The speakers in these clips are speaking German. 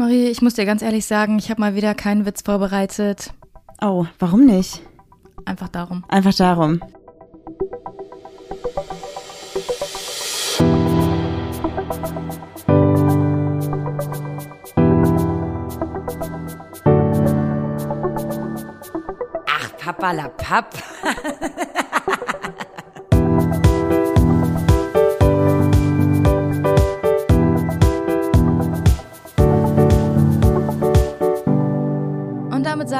Marie, ich muss dir ganz ehrlich sagen, ich habe mal wieder keinen Witz vorbereitet. Oh, warum nicht? Einfach darum. Einfach darum. Ach, Papa la Papp.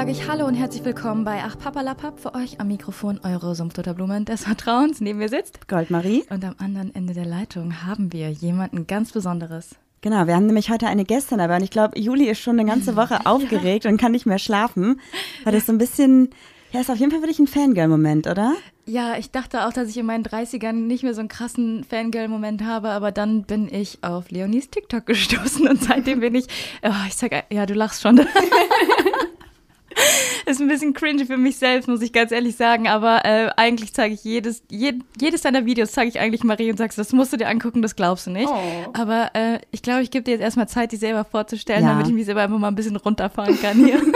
sage ich Hallo und herzlich willkommen bei Ach Papalapap für euch am Mikrofon eure Sumpfdotterblumen des Vertrauens. Neben mir sitzt Goldmarie. und am anderen Ende der Leitung haben wir jemanden ganz Besonderes. Genau, wir haben nämlich heute eine Gästin dabei und ich glaube, Juli ist schon eine ganze Woche aufgeregt und kann nicht mehr schlafen, weil das so ein bisschen, ja, ist auf jeden Fall wirklich ein Fangirl-Moment, oder? Ja, ich dachte auch, dass ich in meinen 30ern nicht mehr so einen krassen Fangirl-Moment habe, aber dann bin ich auf Leonies TikTok gestoßen und seitdem bin ich, oh, ich sag, ja, du lachst schon. Ist ein bisschen cringy für mich selbst, muss ich ganz ehrlich sagen, aber äh, eigentlich zeige ich jedes, jed, jedes deiner Videos zeige ich eigentlich Marie und sagst, das musst du dir angucken, das glaubst du nicht. Oh. Aber äh, ich glaube, ich gebe dir jetzt erstmal Zeit, die selber vorzustellen, Ja. damit ich mich selber einfach mal ein bisschen runterfahren kann hier.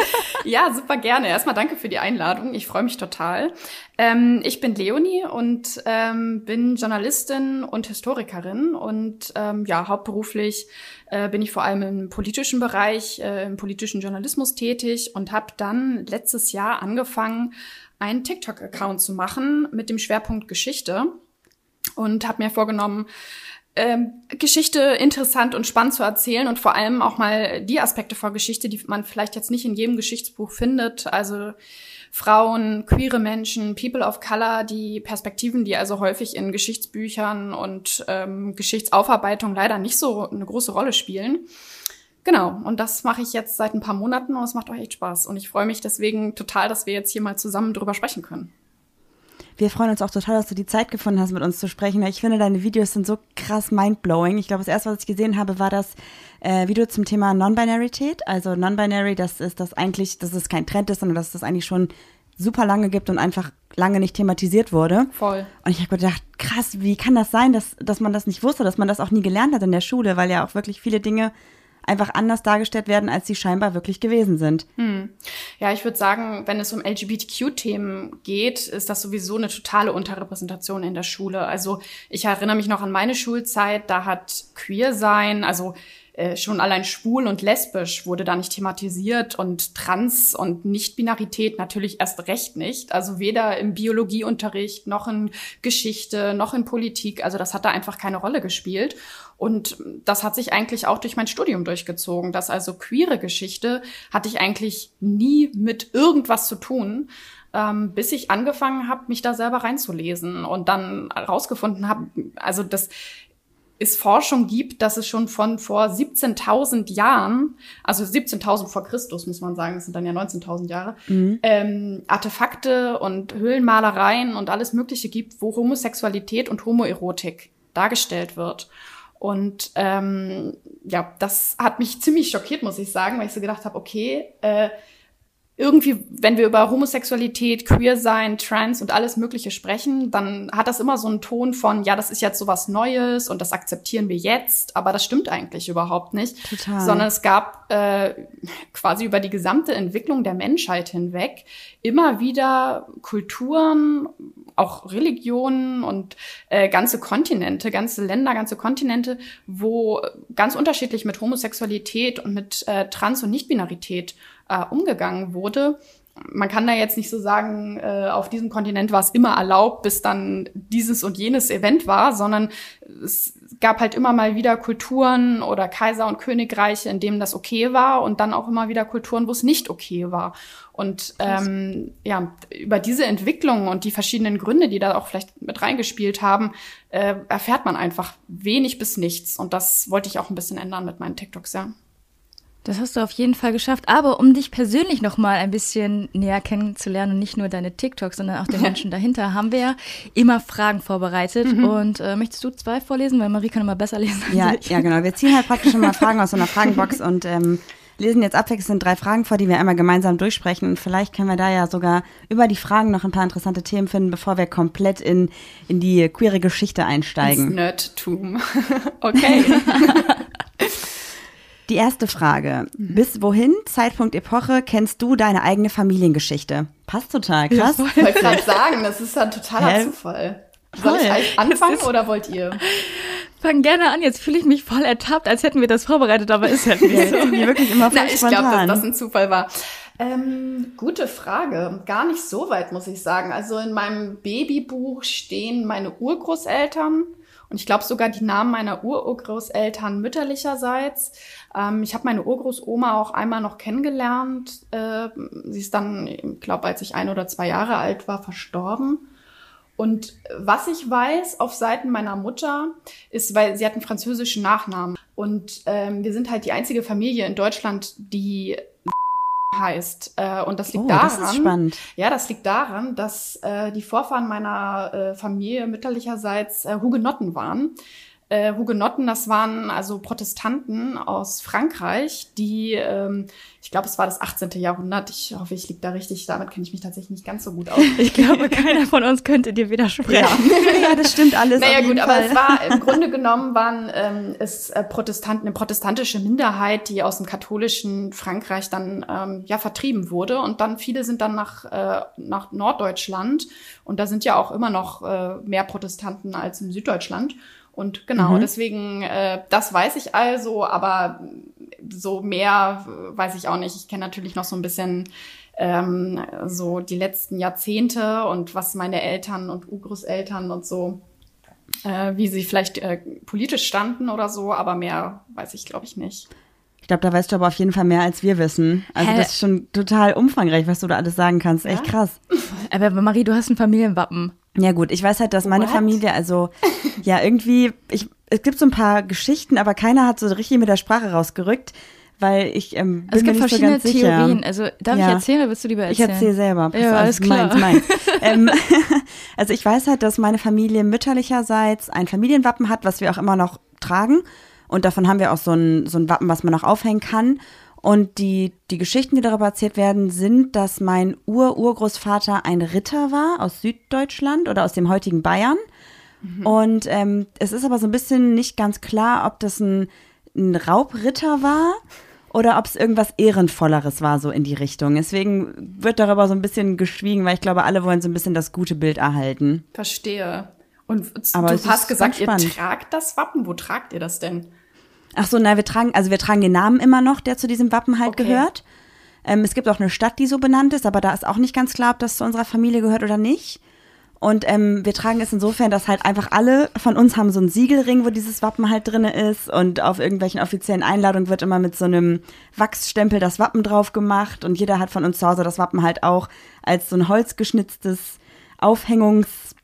Ja, super gerne. Erstmal danke für die Einladung. Ich freue mich total. Ähm, ich bin Leonie und ähm, bin Journalistin und Historikerin und ähm, ja, hauptberuflich äh, bin ich vor allem im politischen Bereich, äh, im politischen Journalismus tätig und habe dann letztes Jahr angefangen, einen TikTok-Account zu machen mit dem Schwerpunkt Geschichte und habe mir vorgenommen, ähm, Geschichte interessant und spannend zu erzählen und vor allem auch mal die Aspekte vor Geschichte, die man vielleicht jetzt nicht in jedem Geschichtsbuch findet. Also Frauen, queere Menschen, People of Color, die Perspektiven, die also häufig in Geschichtsbüchern und ähm, Geschichtsaufarbeitung leider nicht so eine große Rolle spielen. Genau, und das mache ich jetzt seit ein paar Monaten und es macht auch echt Spaß. Und ich freue mich deswegen total, dass wir jetzt hier mal zusammen drüber sprechen können. Wir freuen uns auch total, dass du die Zeit gefunden hast, mit uns zu sprechen. Ich finde, deine Videos sind so krass mindblowing. Ich glaube, das erste, was ich gesehen habe, war das äh, Video zum Thema Non-Binarität. Also Non-Binary, das ist das eigentlich, dass es kein Trend ist, sondern dass es das eigentlich schon super lange gibt und einfach lange nicht thematisiert wurde. Voll. Und ich habe gedacht, krass, wie kann das sein, dass, dass man das nicht wusste, dass man das auch nie gelernt hat in der Schule, weil ja auch wirklich viele Dinge einfach anders dargestellt werden, als sie scheinbar wirklich gewesen sind. Ja, ich würde sagen, wenn es um LGBTQ-Themen geht, ist das sowieso eine totale Unterrepräsentation in der Schule. Also ich erinnere mich noch an meine Schulzeit, da hat Queer sein, also äh, schon allein schwul und lesbisch wurde da nicht thematisiert und trans und Nicht-Binarität natürlich erst recht nicht. Also weder im Biologieunterricht noch in Geschichte noch in Politik. Also das hat da einfach keine Rolle gespielt. Und das hat sich eigentlich auch durch mein Studium durchgezogen, dass also queere Geschichte hatte ich eigentlich nie mit irgendwas zu tun, ähm, bis ich angefangen habe, mich da selber reinzulesen und dann rausgefunden habe, also das es Forschung gibt, dass es schon von vor 17.000 Jahren, also 17.000 vor Christus muss man sagen, das sind dann ja 19.000 Jahre, ähm, Artefakte und Höhlenmalereien und alles Mögliche gibt, wo Homosexualität und Homoerotik dargestellt wird. Und ähm, ja, das hat mich ziemlich schockiert, muss ich sagen, weil ich so gedacht habe, okay, äh, irgendwie, wenn wir über Homosexualität, Queersein, Trans und alles Mögliche sprechen, dann hat das immer so einen Ton von, ja, das ist jetzt so was Neues und das akzeptieren wir jetzt, aber das stimmt eigentlich überhaupt nicht. Total. Sondern es gab äh, quasi über die gesamte Entwicklung der Menschheit hinweg immer wieder Kulturen, auch Religionen und äh, ganze Kontinente, ganze Länder, ganze Kontinente, wo ganz unterschiedlich mit Homosexualität und mit äh, Trans- und Nichtbinarität äh, umgegangen wurde. Man kann da jetzt nicht so sagen, äh, auf diesem Kontinent war es immer erlaubt, bis dann dieses und jenes Event war, sondern es gab halt immer mal wieder Kulturen oder Kaiser und Königreiche, in denen das okay war und dann auch immer wieder Kulturen, wo es nicht okay war. Und ähm, ja, über diese Entwicklung und die verschiedenen Gründe, die da auch vielleicht mit reingespielt haben, äh, erfährt man einfach wenig bis nichts. Und das wollte ich auch ein bisschen ändern mit meinen TikToks, ja. Das hast du auf jeden Fall geschafft. Aber um dich persönlich noch mal ein bisschen näher kennenzulernen und nicht nur deine TikToks, sondern auch den Menschen dahinter, haben wir ja immer Fragen vorbereitet. Und äh, möchtest du zwei vorlesen? Weil Marie kann immer besser lesen. als Ja, ich. ja, genau. Wir ziehen halt praktisch immer Fragen aus so einer Fragenbox und ähm, lesen jetzt abwechselnd drei Fragen vor, die wir einmal gemeinsam durchsprechen. Und vielleicht können wir da ja sogar über die Fragen noch ein paar interessante Themen finden, bevor wir komplett in, in die queere Geschichte Ins einsteigen. Nerdtum. okay. Die erste Frage. Mhm. Bis wohin, Zeitpunkt, Epoche, kennst du deine eigene Familiengeschichte? Passt total, krass. Ja, ich wollte gerade sagen, das ist ein totaler Hä? Zufall. Soll ich anfangen oder wollt ihr? Fang gerne an, jetzt fühle ich mich voll ertappt, als hätten wir das vorbereitet, aber ist halt nicht so. wirklich immer voll Na, ich glaube, dass das ein Zufall war. Ähm, gute Frage. Gar nicht so weit, muss ich sagen. Also in meinem Babybuch stehen meine Urgroßeltern und ich glaube sogar die Namen meiner Urgroßeltern mütterlicherseits. Ähm, ich habe meine Urgroßoma auch einmal noch kennengelernt. Äh, sie ist dann, ich glaube, als ich ein oder zwei Jahre alt war, verstorben. Und was ich weiß auf Seiten meiner Mutter ist, weil sie hat einen französischen Nachnamen. Und ähm, wir sind halt die einzige Familie in Deutschland, die heißt. Äh, und das liegt oh, daran. Das ist spannend. Ja, das liegt daran, dass äh, die Vorfahren meiner äh, Familie mütterlicherseits äh, Hugenotten waren äh, Hugenotten, das waren also Protestanten aus Frankreich, die, ähm, ich glaube, es war das 18. Jahrhundert. Ich hoffe, ich liege da richtig. Damit kenne ich mich tatsächlich nicht ganz so gut aus. Ich glaube, keiner von uns könnte dir widersprechen. Ja, ja das stimmt alles. Naja, gut, Fall. aber es war im Grunde genommen waren ähm, es äh, Protestanten, eine protestantische Minderheit, die aus dem katholischen Frankreich dann ähm, ja vertrieben wurde. Und dann viele sind dann nach, äh, nach Norddeutschland. Und da sind ja auch immer noch äh, mehr Protestanten als im Süddeutschland. Und genau, mhm. deswegen, äh, das weiß ich also, aber so mehr weiß ich auch nicht. Ich kenne natürlich noch so ein bisschen ähm, so die letzten Jahrzehnte und was meine Eltern und Urgroßeltern und so, äh, wie sie vielleicht äh, politisch standen oder so, aber mehr weiß ich, glaube ich, nicht. Ich glaube, da weißt du aber auf jeden Fall mehr, als wir wissen. Also Hä? das ist schon total umfangreich, was du da alles sagen kannst. Ja? Echt krass. Aber Marie, du hast ein Familienwappen. Ja gut, ich weiß halt, dass meine What? Familie, also ja irgendwie, ich, es gibt so ein paar Geschichten, aber keiner hat so richtig mit der Sprache rausgerückt, weil ich ähm, bin es gibt mir nicht verschiedene so ganz Theorien. Sicher. Also darf ja. ich erzählen oder willst du lieber erzählen? Ich erzähle selber. Pass ja, auf, alles klar. Meins, meins. ähm, also ich weiß halt, dass meine Familie mütterlicherseits ein Familienwappen hat, was wir auch immer noch tragen. Und davon haben wir auch so ein, so ein Wappen, was man noch aufhängen kann. Und die, die Geschichten, die darüber erzählt werden, sind, dass mein Ur-Urgroßvater ein Ritter war aus Süddeutschland oder aus dem heutigen Bayern. Mhm. Und ähm, es ist aber so ein bisschen nicht ganz klar, ob das ein, ein Raubritter war oder ob es irgendwas Ehrenvolleres war, so in die Richtung. Deswegen wird darüber so ein bisschen geschwiegen, weil ich glaube, alle wollen so ein bisschen das gute Bild erhalten. Verstehe. Und Aber du hast gesagt, ihr tragt das Wappen. Wo tragt ihr das denn? Ach so, na, wir tragen, also wir tragen den Namen immer noch, der zu diesem Wappen halt okay. gehört. Ähm, es gibt auch eine Stadt, die so benannt ist, aber da ist auch nicht ganz klar, ob das zu unserer Familie gehört oder nicht. Und ähm, wir tragen es insofern, dass halt einfach alle von uns haben so einen Siegelring, wo dieses Wappen halt drin ist. Und auf irgendwelchen offiziellen Einladungen wird immer mit so einem Wachsstempel das Wappen drauf gemacht. Und jeder hat von uns zu Hause das Wappen halt auch als so ein holzgeschnitztes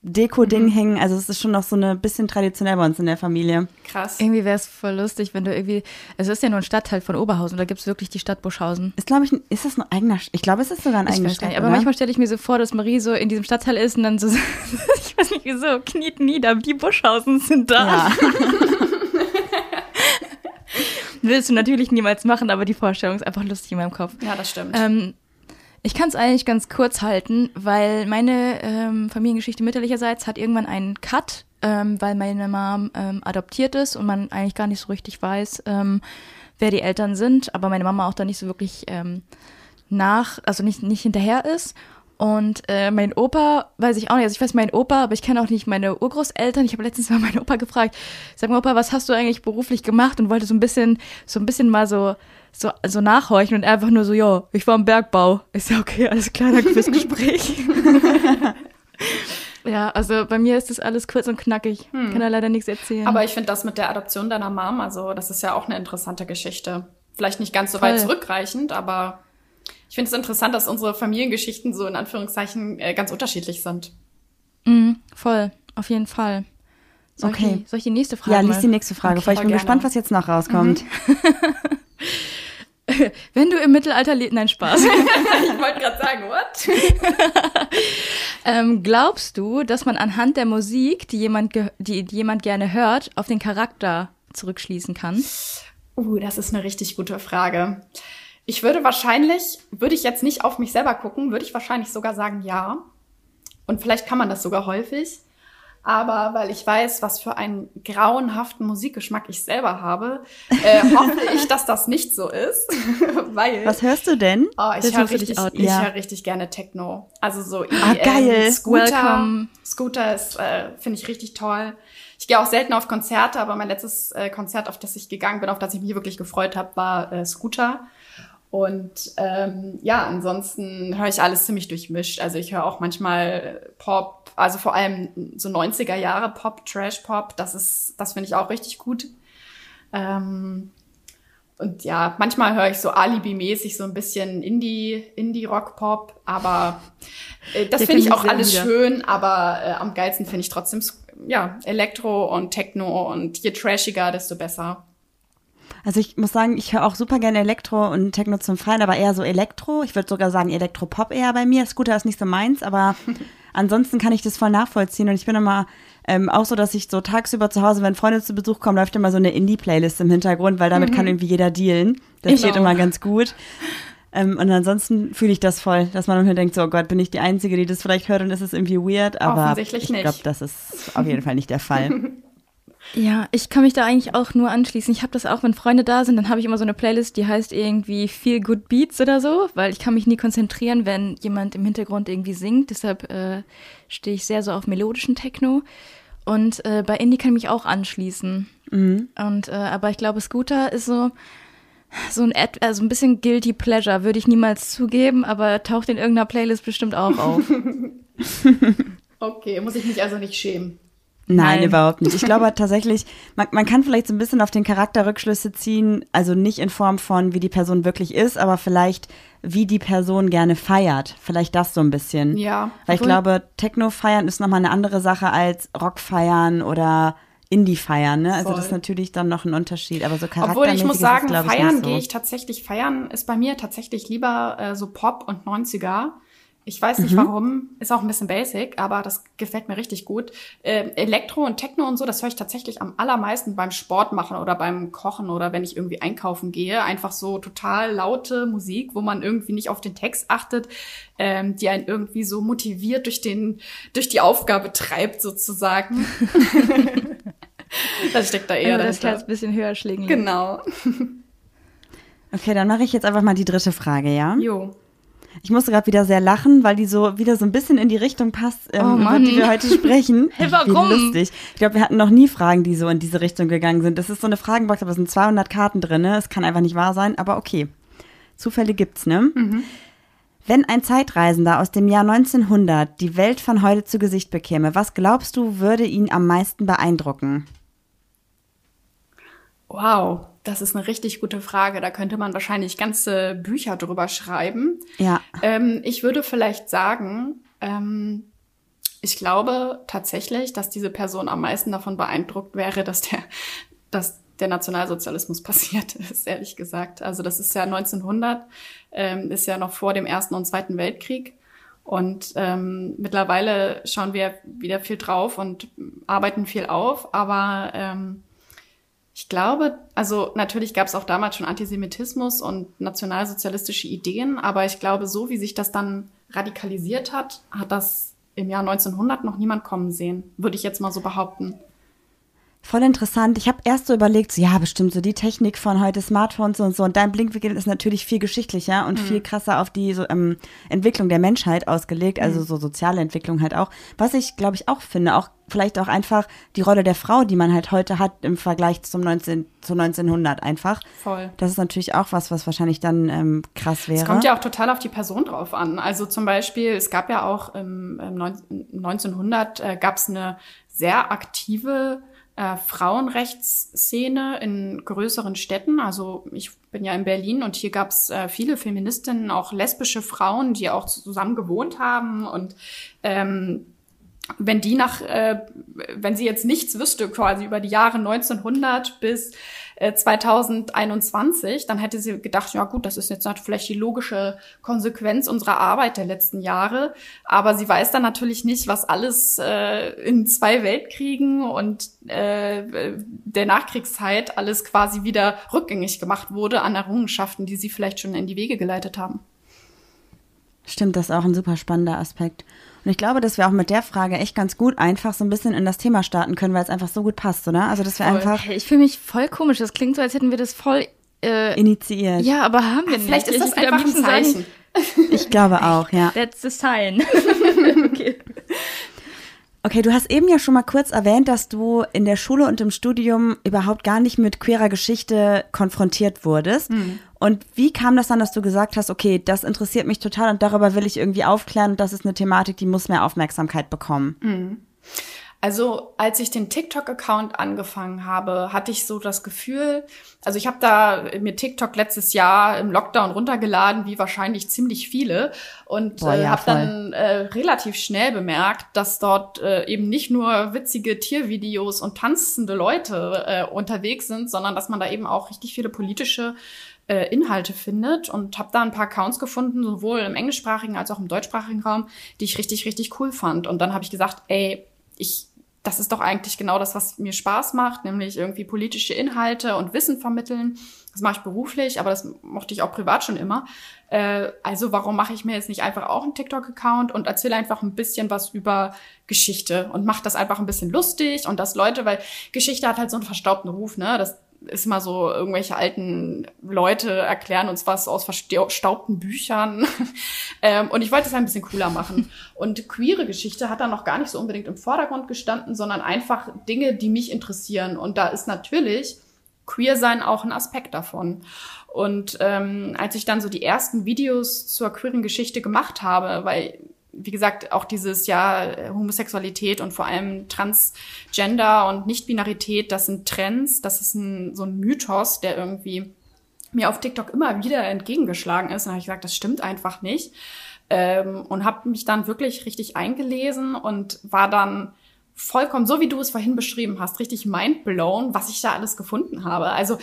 Aufhängungs-Deko-Ding mhm. hängen. Also es ist schon noch so eine bisschen traditionell bei uns in der Familie. Krass. Irgendwie wäre es voll lustig, wenn du irgendwie, also es ist ja nur ein Stadtteil von Oberhausen, da gibt es wirklich die Stadt Buschhausen. Ist, glaube ich, ist das ein eigener, ich glaube, es ist sogar ein ich eigener Stadtteil. Aber oder? manchmal stelle ich mir so vor, dass Marie so in diesem Stadtteil ist und dann so, ich weiß nicht wieso, kniet nieder, die Buschhausen sind da. Ja. Willst du natürlich niemals machen, aber die Vorstellung ist einfach lustig in meinem Kopf. Ja, das stimmt. Ähm, ich kann es eigentlich ganz kurz halten, weil meine ähm, Familiengeschichte mütterlicherseits hat irgendwann einen Cut, ähm, weil meine Mom ähm, adoptiert ist und man eigentlich gar nicht so richtig weiß, ähm, wer die Eltern sind, aber meine Mama auch da nicht so wirklich ähm, nach, also nicht, nicht hinterher ist. Und äh, mein Opa, weiß ich auch nicht, also ich weiß meinen Opa, aber ich kenne auch nicht meine Urgroßeltern. Ich habe letztens mal meinen Opa gefragt, sag mal Opa, was hast du eigentlich beruflich gemacht? Und wollte so ein bisschen, so ein bisschen mal so so also nachhorchen und einfach nur so, ja, ich war im Bergbau. Ist ja okay, alles klar, danke fürs Gespräch. ja, also bei mir ist das alles kurz und knackig. Hm. Kann da leider nichts erzählen. Aber ich finde das mit der Adoption deiner Mom, also das ist ja auch eine interessante Geschichte. Vielleicht nicht ganz so Voll. weit zurückreichend, aber ich finde es interessant, dass unsere Familiengeschichten so in Anführungszeichen äh, ganz unterschiedlich sind. Mhm, voll, auf jeden Fall. Soll okay. Ich die, soll ich die nächste Frage? Ja, lies die nächste Frage okay. Ich bin gerne. gespannt, was jetzt noch rauskommt. Mhm. Wenn du im Mittelalter lebst, nein, Spaß. ich wollte gerade sagen, what? ähm, glaubst du, dass man anhand der Musik, die jemand, die, die jemand gerne hört, auf den Charakter zurückschließen kann? Uh, das ist eine richtig gute Frage. Ich würde wahrscheinlich, würde ich jetzt nicht auf mich selber gucken, würde ich wahrscheinlich sogar sagen, ja. Und vielleicht kann man das sogar häufig. Aber weil ich weiß, was für einen grauenhaften Musikgeschmack ich selber habe, äh, hoffe ich, dass das nicht so ist. weil, was hörst du denn? Oh, ich höre richtig, ich ja. hör richtig gerne Techno. Also so EDM, ah, geil. Scooter. Welcome. Scooter ist, äh, finde ich richtig toll. Ich gehe auch selten auf Konzerte, aber mein letztes äh, Konzert, auf das ich gegangen bin, auf das ich mich wirklich gefreut habe, war äh, Scooter. Und ähm, ja, ansonsten höre ich alles ziemlich durchmischt. Also ich höre auch manchmal Pop, also vor allem so 90er Jahre Pop, Trash Pop. Das ist, das finde ich auch richtig gut. Ähm, und ja, manchmal höre ich so Alibi-mäßig so ein bisschen Indie, Indie-Rock-Pop, aber äh, das finde ich auch alles wieder. schön, aber äh, am geilsten finde ich trotzdem ja, Elektro und Techno und je trashiger, desto besser. Also ich muss sagen, ich höre auch super gerne Elektro und Techno zum Freien, aber eher so Elektro. Ich würde sogar sagen Elektropop eher bei mir. Scooter ist nicht so meins, aber ansonsten kann ich das voll nachvollziehen. Und ich bin immer ähm, auch so, dass ich so tagsüber zu Hause, wenn Freunde zu Besuch kommen, läuft immer so eine Indie-Playlist im Hintergrund, weil damit mhm. kann irgendwie jeder dealen. Das ich geht auch. immer ganz gut. Ähm, und ansonsten fühle ich das voll, dass man immer denkt, so oh Gott, bin ich die Einzige, die das vielleicht hört und ist es irgendwie weird, aber ich glaube, das ist auf jeden Fall nicht der Fall. Ja, ich kann mich da eigentlich auch nur anschließen. Ich habe das auch, wenn Freunde da sind, dann habe ich immer so eine Playlist, die heißt irgendwie Feel Good Beats oder so, weil ich kann mich nie konzentrieren, wenn jemand im Hintergrund irgendwie singt. Deshalb äh, stehe ich sehr so auf melodischen Techno. Und äh, bei Indie kann ich mich auch anschließen. Mhm. Und äh, aber ich glaube, Scooter ist so so ein also ein bisschen guilty pleasure würde ich niemals zugeben, aber taucht in irgendeiner Playlist bestimmt auch auf. okay, muss ich mich also nicht schämen. Nein, Nein, überhaupt nicht. Ich glaube tatsächlich, man, man kann vielleicht so ein bisschen auf den Charakter Rückschlüsse ziehen, also nicht in Form von, wie die Person wirklich ist, aber vielleicht, wie die Person gerne feiert. Vielleicht das so ein bisschen. Ja. Weil ich glaube, Techno feiern ist nochmal eine andere Sache als Rock feiern oder Indie feiern, ne? Also das ist natürlich dann noch ein Unterschied, aber so charaktermäßig Obwohl ich muss sagen, ist, feiern so. gehe ich tatsächlich, feiern ist bei mir tatsächlich lieber äh, so Pop und 90er. Ich weiß nicht mhm. warum, ist auch ein bisschen basic, aber das gefällt mir richtig gut. Äh, Elektro und Techno und so, das höre ich tatsächlich am allermeisten beim Sport machen oder beim Kochen oder wenn ich irgendwie einkaufen gehe. Einfach so total laute Musik, wo man irgendwie nicht auf den Text achtet, ähm, die einen irgendwie so motiviert durch den, durch die Aufgabe treibt sozusagen. das steckt da eher also das Herz ein bisschen höher schlägen. Genau. Okay, dann mache ich jetzt einfach mal die dritte Frage, ja? Jo. Ich musste gerade wieder sehr lachen, weil die so wieder so ein bisschen in die Richtung passt, ähm, oh über die wir heute sprechen. hey, warum? Wie lustig. Ich glaube, wir hatten noch nie Fragen, die so in diese Richtung gegangen sind. Das ist so eine Fragenbox, aber es sind 200 Karten drin. Ne? Es kann einfach nicht wahr sein, aber okay. Zufälle gibt's, ne? Mhm. Wenn ein Zeitreisender aus dem Jahr 1900 die Welt von heute zu Gesicht bekäme, was glaubst du, würde ihn am meisten beeindrucken? Wow, das ist eine richtig gute Frage. Da könnte man wahrscheinlich ganze Bücher drüber schreiben. Ja. Ähm, ich würde vielleicht sagen, ähm, ich glaube tatsächlich, dass diese Person am meisten davon beeindruckt wäre, dass der, dass der Nationalsozialismus passiert ist, ehrlich gesagt. Also das ist ja 1900, ähm, ist ja noch vor dem Ersten und Zweiten Weltkrieg. Und ähm, mittlerweile schauen wir wieder viel drauf und arbeiten viel auf, aber ähm, ich glaube, also natürlich gab es auch damals schon Antisemitismus und nationalsozialistische Ideen, aber ich glaube, so wie sich das dann radikalisiert hat, hat das im Jahr 1900 noch niemand kommen sehen, würde ich jetzt mal so behaupten. Voll interessant. Ich habe erst so überlegt, so, ja, bestimmt so die Technik von heute, Smartphones und so. Und dein Blinkwinkel ist natürlich viel geschichtlicher und mhm. viel krasser auf die so, ähm, Entwicklung der Menschheit ausgelegt, also mhm. so soziale Entwicklung halt auch. Was ich, glaube ich, auch finde, auch vielleicht auch einfach die Rolle der Frau, die man halt heute hat im Vergleich zum 19, zu 1900 einfach. Voll. Das ist natürlich auch was, was wahrscheinlich dann ähm, krass wäre. Es kommt ja auch total auf die Person drauf an. Also zum Beispiel, es gab ja auch im, im 1900 äh, gab es eine sehr aktive äh, Frauenrechtsszene in größeren Städten. Also ich bin ja in Berlin und hier gab es äh, viele Feministinnen, auch lesbische Frauen, die auch zusammen gewohnt haben und ähm, wenn die nach, äh, wenn sie jetzt nichts wüsste quasi über die Jahre 1900 bis 2021, äh, dann hätte sie gedacht, ja gut, das ist jetzt vielleicht die logische Konsequenz unserer Arbeit der letzten Jahre. Aber sie weiß dann natürlich nicht, was alles äh, in zwei Weltkriegen und äh, der Nachkriegszeit alles quasi wieder rückgängig gemacht wurde an Errungenschaften, die sie vielleicht schon in die Wege geleitet haben. Stimmt, das ist auch ein super spannender Aspekt. Und ich glaube, dass wir auch mit der Frage echt ganz gut einfach so ein bisschen in das Thema starten können, weil es einfach so gut passt, oder? Also, dass wir Voll. einfach Ich fühle mich voll komisch. Das klingt so, als hätten wir das voll. Äh, initiiert. ja, aber haben wir nicht. Vielleicht ist das einfach ein liebsten sagen, Zeichen. Ich glaube auch, ja. That's the sign. okay. Okay, du hast eben ja schon mal kurz erwähnt, dass du in der Schule und im Studium überhaupt gar nicht mit queerer Geschichte konfrontiert wurdest. Und wie kam das dann, dass du gesagt hast, okay, das interessiert mich total und darüber will ich irgendwie aufklären und das ist eine Thematik, die muss mehr Aufmerksamkeit bekommen? Also als ich den TikTok-Account angefangen habe, hatte ich so das Gefühl, also ich habe da mir TikTok letztes Jahr im Lockdown runtergeladen, wie wahrscheinlich ziemlich viele, und Boah, äh, ja, habe dann äh, relativ schnell bemerkt, dass dort äh, eben nicht nur witzige Tiervideos und tanzende Leute äh, unterwegs sind, sondern dass man da eben auch richtig viele politische äh, Inhalte findet und habe da ein paar Accounts gefunden, sowohl im englischsprachigen als auch im deutschsprachigen Raum, die ich richtig, richtig cool fand. Und dann habe ich gesagt, ey, ich, das ist doch eigentlich genau das, was mir Spaß macht, nämlich irgendwie politische Inhalte und Wissen vermitteln. Das mache ich beruflich, aber das mochte ich auch privat schon immer. Äh, also warum mache ich mir jetzt nicht einfach auch einen TikTok-Account und erzähle einfach ein bisschen was über Geschichte und mache das einfach ein bisschen lustig und das Leute, weil Geschichte hat halt so einen verstaubten Ruf, ne? Das ist mal so, irgendwelche alten Leute erklären uns was aus verstaubten Büchern. ähm, und ich wollte es ein bisschen cooler machen. Und queere Geschichte hat dann noch gar nicht so unbedingt im Vordergrund gestanden, sondern einfach Dinge, die mich interessieren. Und da ist natürlich queer sein auch ein Aspekt davon. Und ähm, als ich dann so die ersten Videos zur queeren Geschichte gemacht habe, weil wie gesagt, auch dieses ja Homosexualität und vor allem Transgender und Nichtbinarität, das sind Trends, das ist ein, so ein Mythos, der irgendwie mir auf TikTok immer wieder entgegengeschlagen ist. Und habe ich gesagt, das stimmt einfach nicht. Ähm, und habe mich dann wirklich richtig eingelesen und war dann vollkommen, so wie du es vorhin beschrieben hast, richtig mindblown, was ich da alles gefunden habe. Also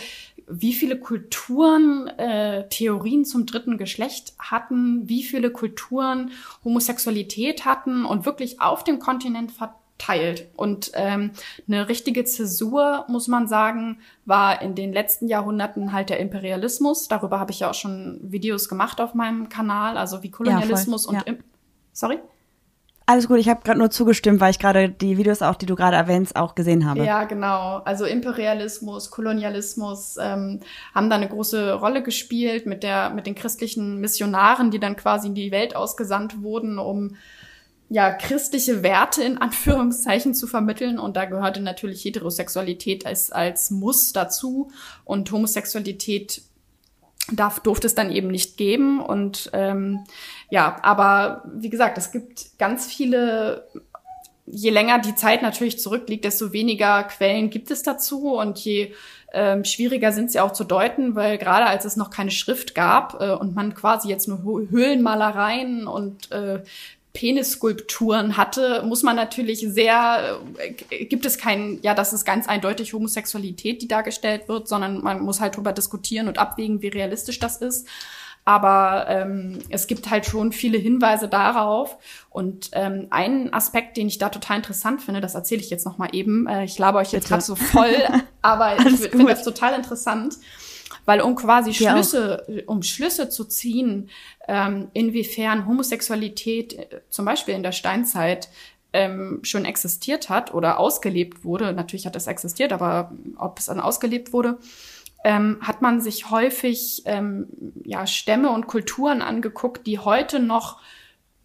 wie viele Kulturen äh, Theorien zum dritten Geschlecht hatten, wie viele Kulturen Homosexualität hatten und wirklich auf dem Kontinent verteilt. Und ähm, eine richtige Zäsur, muss man sagen, war in den letzten Jahrhunderten halt der Imperialismus. Darüber habe ich ja auch schon Videos gemacht auf meinem Kanal, also wie Kolonialismus voll, und ja. Im Sorry? Alles gut, ich habe gerade nur zugestimmt, weil ich gerade die Videos auch, die du gerade erwähnst, auch gesehen habe. Ja, genau. Also Imperialismus, Kolonialismus ähm, haben da eine große Rolle gespielt mit der mit den christlichen Missionaren, die dann quasi in die Welt ausgesandt wurden, um ja christliche Werte in Anführungszeichen zu vermitteln. Und da gehörte natürlich Heterosexualität als als Muss dazu und Homosexualität darf, durfte es dann eben nicht geben. Und ähm, ja, aber wie gesagt, es gibt ganz viele, je länger die Zeit natürlich zurückliegt, desto weniger Quellen gibt es dazu und je ähm, schwieriger sind sie auch zu deuten, weil gerade als es noch keine Schrift gab äh, und man quasi jetzt nur Hö- Höhlenmalereien und äh, Penisskulpturen hatte, muss man natürlich sehr, äh, gibt es kein, ja, das ist ganz eindeutig Homosexualität, die dargestellt wird, sondern man muss halt drüber diskutieren und abwägen, wie realistisch das ist. Aber ähm, es gibt halt schon viele Hinweise darauf. Und ähm, ein Aspekt, den ich da total interessant finde, das erzähle ich jetzt noch mal eben. Äh, ich laber euch jetzt gerade so voll, aber ich finde das total interessant. Weil um quasi. Schlüsse, um Schlüsse zu ziehen, ähm, inwiefern Homosexualität äh, zum Beispiel in der Steinzeit ähm, schon existiert hat oder ausgelebt wurde, natürlich hat es existiert, aber ob es dann ausgelebt wurde, ähm, hat man sich häufig ähm, ja, Stämme und Kulturen angeguckt, die heute noch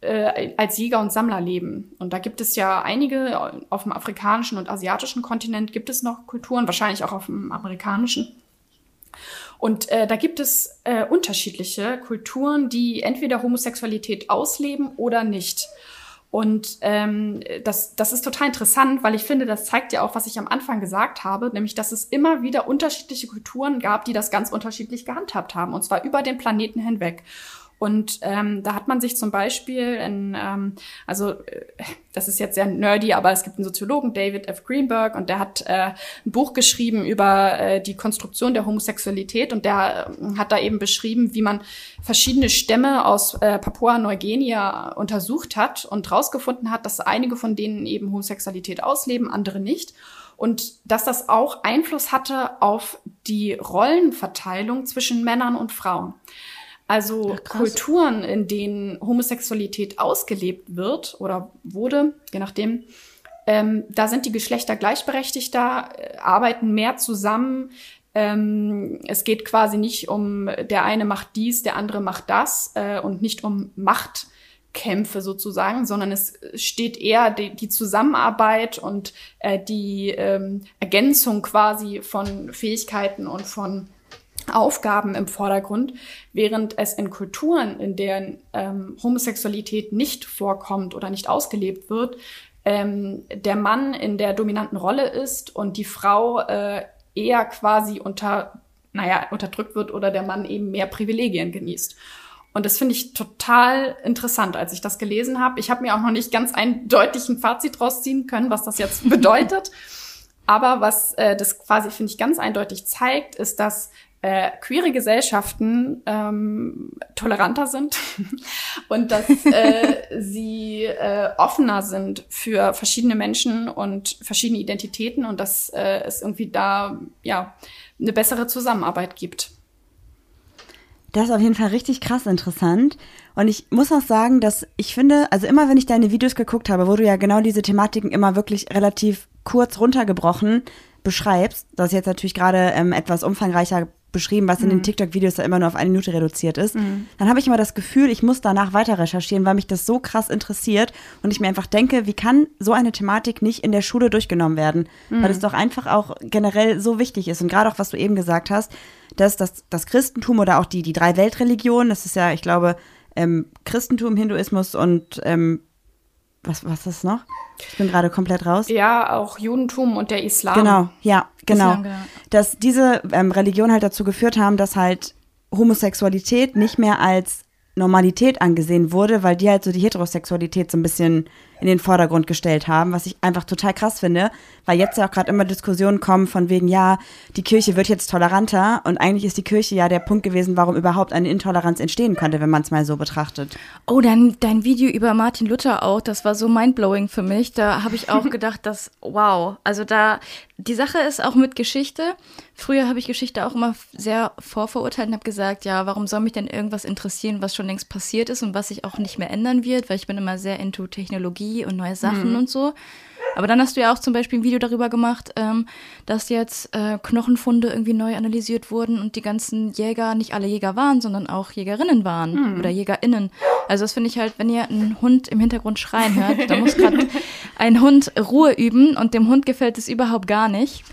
äh, als Jäger und Sammler leben. Und da gibt es ja einige, auf dem afrikanischen und asiatischen Kontinent gibt es noch Kulturen, wahrscheinlich auch auf dem amerikanischen. Und äh, da gibt es äh, unterschiedliche Kulturen, die entweder Homosexualität ausleben oder nicht. Und ähm, das, das ist total interessant, weil ich finde, das zeigt ja auch, was ich am Anfang gesagt habe, nämlich, dass es immer wieder unterschiedliche Kulturen gab, die das ganz unterschiedlich gehandhabt haben, und zwar über den Planeten hinweg. Und ähm, da hat man sich zum Beispiel, in, ähm, also äh, das ist jetzt sehr nerdy, aber es gibt einen Soziologen, David F. Greenberg, und der hat äh, ein Buch geschrieben über äh, die Konstruktion der Homosexualität und der äh, hat da eben beschrieben, wie man verschiedene Stämme aus äh, Papua-Neuguinea untersucht hat und rausgefunden hat, dass einige von denen eben Homosexualität ausleben, andere nicht. Und dass das auch Einfluss hatte auf die Rollenverteilung zwischen Männern und Frauen. Also Ach. Kulturen, in denen Homosexualität ausgelebt wird oder wurde, je nachdem, ähm, da sind die Geschlechter gleichberechtigter, äh, arbeiten mehr zusammen. Ähm, es geht quasi nicht um, der eine macht dies, der andere macht das äh, und nicht um Machtkämpfe sozusagen, sondern es steht eher die, die Zusammenarbeit und äh, die ähm, Ergänzung quasi von Fähigkeiten und von Aufgaben im Vordergrund, während es in Kulturen, in deren ähm, Homosexualität nicht vorkommt oder nicht ausgelebt wird, ähm, der Mann in der dominanten Rolle ist und die Frau äh, eher quasi unter, naja, unterdrückt wird oder der Mann eben mehr Privilegien genießt. Und das finde ich total interessant, als ich das gelesen habe. Ich habe mir auch noch nicht ganz eindeutig ein Fazit draus ziehen können, was das jetzt bedeutet. Aber was äh, das quasi, finde ich, ganz eindeutig zeigt, ist, dass äh, queere Gesellschaften ähm, toleranter sind und dass äh, sie äh, offener sind für verschiedene Menschen und verschiedene Identitäten und dass äh, es irgendwie da ja eine bessere Zusammenarbeit gibt. Das ist auf jeden Fall richtig krass interessant. Und ich muss auch sagen, dass ich finde, also immer wenn ich deine Videos geguckt habe, wo du ja genau diese Thematiken immer wirklich relativ kurz runtergebrochen beschreibst, das ist jetzt natürlich gerade ähm, etwas umfangreicher beschrieben, was in den TikTok-Videos da immer nur auf eine Minute reduziert ist, dann habe ich immer das Gefühl, ich muss danach weiter recherchieren, weil mich das so krass interessiert und ich mir einfach denke, wie kann so eine Thematik nicht in der Schule durchgenommen werden? Weil es doch einfach auch generell so wichtig ist. Und gerade auch, was du eben gesagt hast, dass das, das Christentum oder auch die, die drei Weltreligionen, das ist ja, ich glaube, ähm, Christentum, Hinduismus und ähm, was, was ist noch? Ich bin gerade komplett raus. Ja, auch Judentum und der Islam. Genau, ja, genau. Islam, genau. Dass diese ähm, Religionen halt dazu geführt haben, dass halt Homosexualität nicht mehr als Normalität angesehen wurde, weil die halt so die Heterosexualität so ein bisschen in den Vordergrund gestellt haben, was ich einfach total krass finde, weil jetzt ja auch gerade immer Diskussionen kommen von wegen, ja, die Kirche wird jetzt toleranter und eigentlich ist die Kirche ja der Punkt gewesen, warum überhaupt eine Intoleranz entstehen könnte, wenn man es mal so betrachtet. Oh, dein, dein Video über Martin Luther auch, das war so mindblowing für mich. Da habe ich auch gedacht, dass, wow, also da, die Sache ist auch mit Geschichte. Früher habe ich Geschichte auch immer sehr vorverurteilt und habe gesagt, ja, warum soll mich denn irgendwas interessieren, was schon längst passiert ist und was sich auch nicht mehr ändern wird, weil ich bin immer sehr into Technologie und neue Sachen und so. Aber dann hast du ja auch zum Beispiel ein Video darüber gemacht, ähm, dass jetzt äh, Knochenfunde irgendwie neu analysiert wurden und die ganzen Jäger nicht alle Jäger waren, sondern auch Jägerinnen waren oder JägerInnen. Also das finde ich halt, wenn ihr einen Hund im Hintergrund schreien hört, da muss gerade ein Hund Ruhe üben und dem Hund gefällt es überhaupt gar nicht.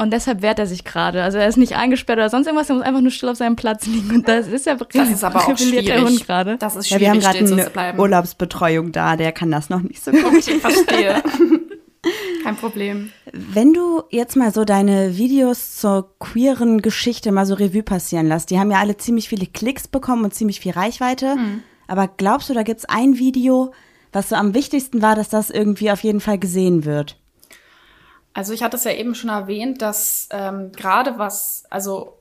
Und deshalb wehrt er sich gerade. Also er ist nicht eingesperrt oder sonst irgendwas, er muss einfach nur still auf seinem Platz liegen. Und das ist ja Das ist aber auch schwierig. Hund gerade. Das ist Ja, schwierig, wir haben gerade eine. Urlaubsbetreuung da, der kann das noch nicht so gut. Ich verstehe. Kein Problem. Wenn du jetzt mal so deine Videos zur queeren Geschichte mal so Revue passieren lässt, die haben ja alle ziemlich viele Klicks bekommen und ziemlich viel Reichweite. Aber glaubst du, da gibt's ein Video, was so am wichtigsten war, dass das irgendwie auf jeden Fall gesehen wird? Also ich hatte es ja eben schon erwähnt, dass ähm, gerade was, also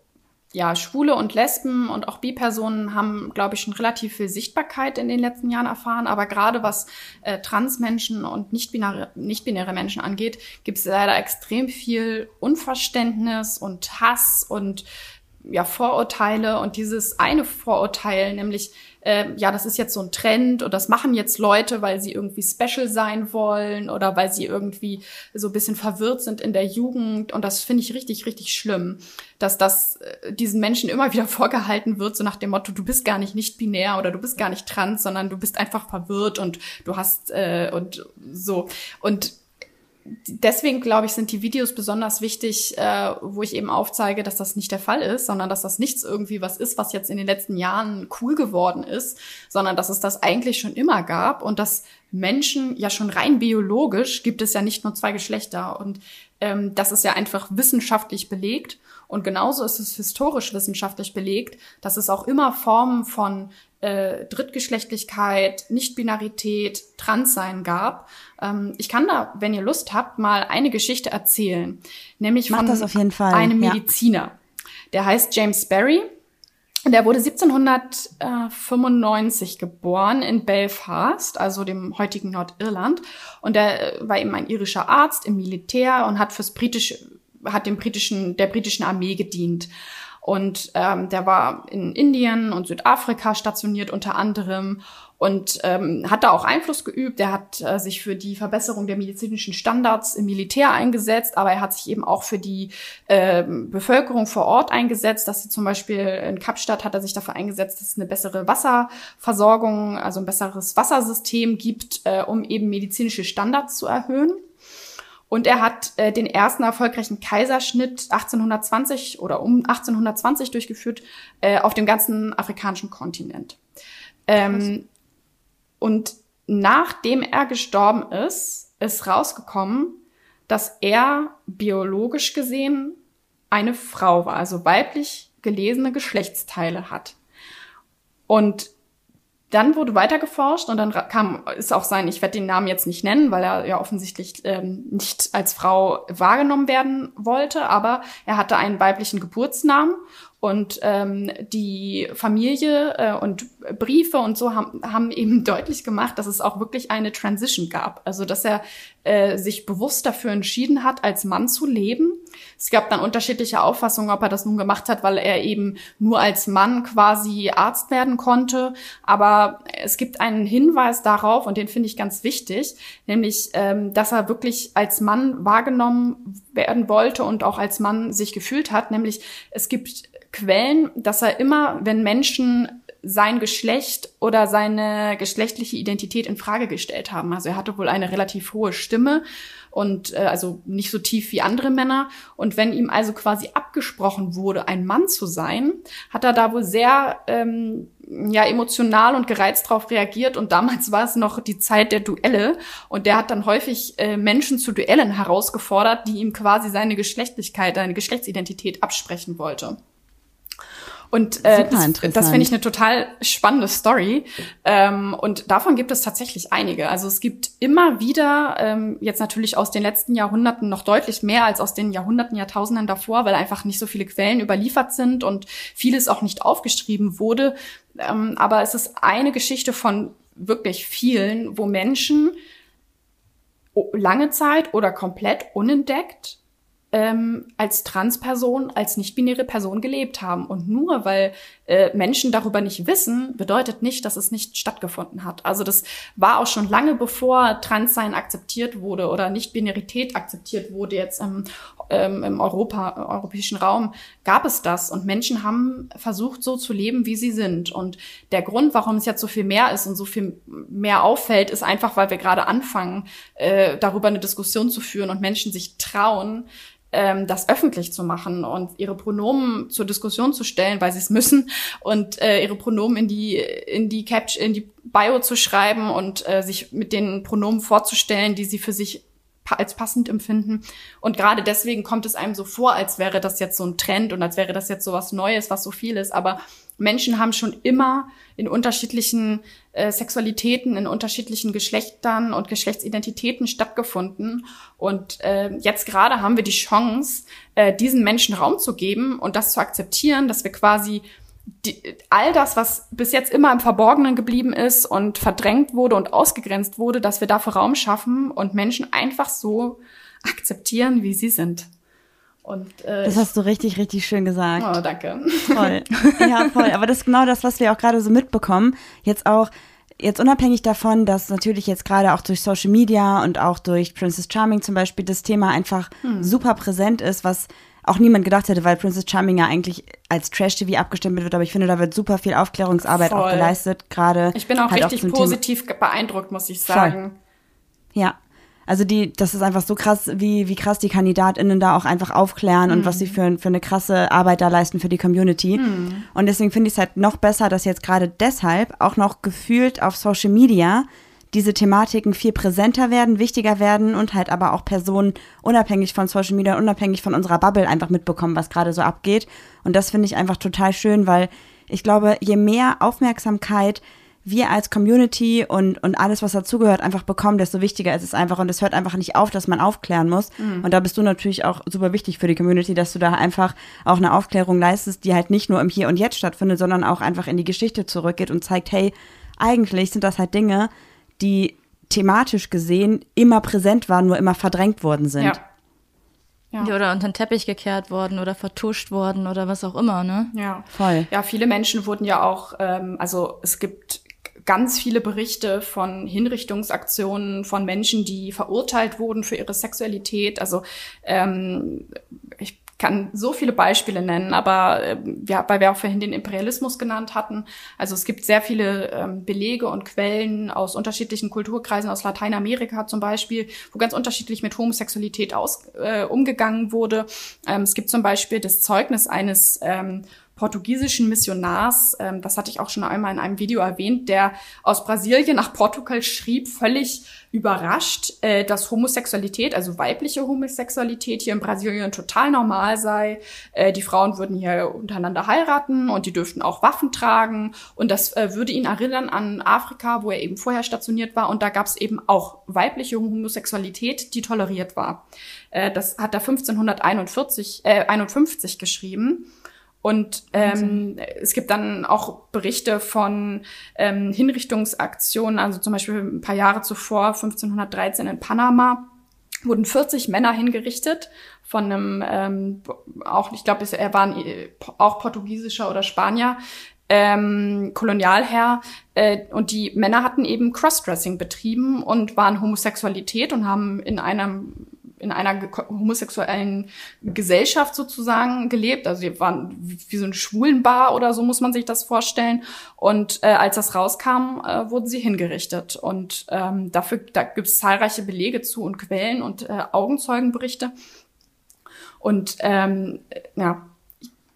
ja, Schwule und Lesben und auch Bi-Personen haben, glaube ich, schon relativ viel Sichtbarkeit in den letzten Jahren erfahren. Aber gerade was äh, Transmenschen und nicht-binäre nicht Menschen angeht, gibt es leider extrem viel Unverständnis und Hass und ja, Vorurteile und dieses eine Vorurteil, nämlich, äh, ja, das ist jetzt so ein Trend und das machen jetzt Leute, weil sie irgendwie special sein wollen oder weil sie irgendwie so ein bisschen verwirrt sind in der Jugend und das finde ich richtig, richtig schlimm, dass das äh, diesen Menschen immer wieder vorgehalten wird, so nach dem Motto, du bist gar nicht nicht binär oder du bist gar nicht trans, sondern du bist einfach verwirrt und du hast äh, und so. Und deswegen glaube ich, sind die Videos besonders wichtig, äh, wo ich eben aufzeige, dass das nicht der Fall ist, sondern dass das nichts irgendwie was ist, was jetzt in den letzten Jahren cool geworden ist, sondern dass es das eigentlich schon immer gab und dass Menschen ja schon rein biologisch gibt es ja nicht nur zwei Geschlechter und ähm, das ist ja einfach wissenschaftlich belegt und genauso ist es historisch wissenschaftlich belegt, dass es auch immer Formen von äh, Drittgeschlechtlichkeit, Nichtbinarität, Transsein gab. Ähm, ich kann da, wenn ihr Lust habt, mal eine Geschichte erzählen, nämlich Mach von das auf jeden Fall, einem ja. Mediziner. Der heißt James Barry. Der wurde 1795 geboren in Belfast, also dem heutigen Nordirland. Und er war eben ein irischer Arzt im Militär und hat fürs britische, hat dem britischen, der britischen Armee gedient. Und ähm, der war in Indien und Südafrika stationiert unter anderem und ähm, hat da auch Einfluss geübt. Er hat äh, sich für die Verbesserung der medizinischen Standards im Militär eingesetzt, aber er hat sich eben auch für die äh, Bevölkerung vor Ort eingesetzt, dass sie zum Beispiel in Kapstadt hat er sich dafür eingesetzt, dass es eine bessere Wasserversorgung, also ein besseres Wassersystem gibt, äh, um eben medizinische Standards zu erhöhen. Und er hat äh, den ersten erfolgreichen Kaiserschnitt 1820 oder um 1820 durchgeführt äh, auf dem ganzen afrikanischen Kontinent. Ähm, und nachdem er gestorben ist, ist rausgekommen, dass er biologisch gesehen eine Frau war, also weiblich gelesene Geschlechtsteile hat. Und dann wurde weiter geforscht und dann kam, ist auch sein, ich werde den Namen jetzt nicht nennen, weil er ja offensichtlich ähm, nicht als Frau wahrgenommen werden wollte, aber er hatte einen weiblichen Geburtsnamen und ähm, die Familie äh, und Briefe und so haben, haben eben deutlich gemacht, dass es auch wirklich eine Transition gab. Also dass er äh, sich bewusst dafür entschieden hat, als Mann zu leben. Es gab dann unterschiedliche Auffassungen, ob er das nun gemacht hat, weil er eben nur als Mann quasi Arzt werden konnte. Aber es gibt einen Hinweis darauf, und den finde ich ganz wichtig, nämlich, ähm, dass er wirklich als Mann wahrgenommen werden wollte und auch als Mann sich gefühlt hat. Nämlich, es gibt Quellen, dass er immer, wenn Menschen sein Geschlecht oder seine geschlechtliche Identität in Frage gestellt haben. Also er hatte wohl eine relativ hohe Stimme und äh, also nicht so tief wie andere Männer. Und wenn ihm also quasi abgesprochen wurde, ein Mann zu sein, hat er da wohl sehr ähm, ja emotional und gereizt drauf reagiert. Und damals war es noch die Zeit der Duelle und der hat dann häufig äh, Menschen zu Duellen herausgefordert, die ihm quasi seine Geschlechtlichkeit, seine Geschlechtsidentität absprechen wollte. Und äh, das, das finde ich eine total spannende Story. Ähm, und davon gibt es tatsächlich einige. Also es gibt immer wieder, ähm, jetzt natürlich aus den letzten Jahrhunderten noch deutlich mehr als aus den Jahrhunderten, Jahrtausenden davor, weil einfach nicht so viele Quellen überliefert sind und vieles auch nicht aufgeschrieben wurde. Ähm, aber es ist eine Geschichte von wirklich vielen, wo Menschen lange Zeit oder komplett unentdeckt ähm, als Transperson, als nicht-binäre Person gelebt haben. Und nur weil äh, Menschen darüber nicht wissen, bedeutet nicht, dass es nicht stattgefunden hat. Also das war auch schon lange bevor Transsein akzeptiert wurde oder Nicht-Binarität akzeptiert wurde jetzt im, ähm, im Europa, europäischen Raum, gab es das. Und Menschen haben versucht, so zu leben, wie sie sind. Und der Grund, warum es jetzt so viel mehr ist und so viel mehr auffällt, ist einfach, weil wir gerade anfangen, äh, darüber eine Diskussion zu führen und Menschen sich trauen, ähm, das öffentlich zu machen und ihre Pronomen zur Diskussion zu stellen, weil sie es müssen und äh, ihre Pronomen in die in die Capture in die Bio zu schreiben und äh, sich mit den Pronomen vorzustellen, die sie für sich als passend empfinden. Und gerade deswegen kommt es einem so vor, als wäre das jetzt so ein Trend und als wäre das jetzt so was Neues, was so viel ist. Aber Menschen haben schon immer in unterschiedlichen äh, Sexualitäten, in unterschiedlichen Geschlechtern und Geschlechtsidentitäten stattgefunden. Und äh, jetzt gerade haben wir die Chance, äh, diesen Menschen Raum zu geben und das zu akzeptieren, dass wir quasi die, all das, was bis jetzt immer im Verborgenen geblieben ist und verdrängt wurde und ausgegrenzt wurde, dass wir dafür Raum schaffen und Menschen einfach so akzeptieren, wie sie sind. Und, äh, das hast du richtig, richtig schön gesagt. Oh, danke. Voll. Ja, voll. Aber das ist genau das, was wir auch gerade so mitbekommen. Jetzt auch, jetzt unabhängig davon, dass natürlich jetzt gerade auch durch Social Media und auch durch Princess Charming zum Beispiel das Thema einfach hm. super präsent ist, was auch niemand gedacht hätte, weil Princess Charming ja eigentlich als Trash-TV abgestimmt wird, aber ich finde, da wird super viel Aufklärungsarbeit Voll. auch geleistet, gerade. Ich bin auch halt richtig auch positiv Thema. beeindruckt, muss ich sagen. Voll. Ja, also die, das ist einfach so krass, wie, wie krass die KandidatInnen da auch einfach aufklären mhm. und was sie mhm. für, für eine krasse Arbeit da leisten für die Community. Mhm. Und deswegen finde ich es halt noch besser, dass jetzt gerade deshalb auch noch gefühlt auf Social Media diese Thematiken viel präsenter werden, wichtiger werden und halt aber auch Personen unabhängig von Social Media, unabhängig von unserer Bubble einfach mitbekommen, was gerade so abgeht. Und das finde ich einfach total schön, weil ich glaube, je mehr Aufmerksamkeit wir als Community und, und alles, was dazugehört, einfach bekommen, desto wichtiger ist es einfach. Und es hört einfach nicht auf, dass man aufklären muss. Mhm. Und da bist du natürlich auch super wichtig für die Community, dass du da einfach auch eine Aufklärung leistest, die halt nicht nur im Hier und Jetzt stattfindet, sondern auch einfach in die Geschichte zurückgeht und zeigt, hey, eigentlich sind das halt Dinge, die thematisch gesehen immer präsent waren, nur immer verdrängt worden sind. Ja. Ja. Oder unter den Teppich gekehrt worden oder vertuscht worden oder was auch immer, ne? Ja, voll. Ja, viele Menschen wurden ja auch, ähm, also es gibt ganz viele Berichte von Hinrichtungsaktionen von Menschen, die verurteilt wurden für ihre Sexualität. Also ähm, ich kann so viele Beispiele nennen, aber äh, ja, weil wir auch vorhin den Imperialismus genannt hatten. Also es gibt sehr viele ähm, Belege und Quellen aus unterschiedlichen Kulturkreisen, aus Lateinamerika zum Beispiel, wo ganz unterschiedlich mit Homosexualität aus, äh, umgegangen wurde. Ähm, es gibt zum Beispiel das Zeugnis eines ähm, portugiesischen Missionars, ähm, das hatte ich auch schon einmal in einem Video erwähnt, der aus Brasilien nach Portugal schrieb, völlig überrascht, äh, dass Homosexualität, also weibliche Homosexualität hier in Brasilien total normal sei. Äh, die Frauen würden hier untereinander heiraten und die dürften auch Waffen tragen. Und das äh, würde ihn erinnern an Afrika, wo er eben vorher stationiert war. Und da gab es eben auch weibliche Homosexualität, die toleriert war. Äh, das hat er 1541, äh, 51 geschrieben. Und ähm, es gibt dann auch Berichte von ähm, Hinrichtungsaktionen, also zum Beispiel ein paar Jahre zuvor, 1513 in Panama, wurden 40 Männer hingerichtet von einem, ähm, auch, ich glaube, er war ein, auch portugiesischer oder Spanier, ähm, Kolonialherr äh, und die Männer hatten eben Crossdressing betrieben und waren Homosexualität und haben in einem in einer homosexuellen Gesellschaft sozusagen gelebt. Also wir waren wie so ein Schwulenbar oder so muss man sich das vorstellen. Und äh, als das rauskam, äh, wurden sie hingerichtet. Und ähm, dafür da gibt es zahlreiche Belege zu und Quellen und äh, Augenzeugenberichte. Und ähm, ja,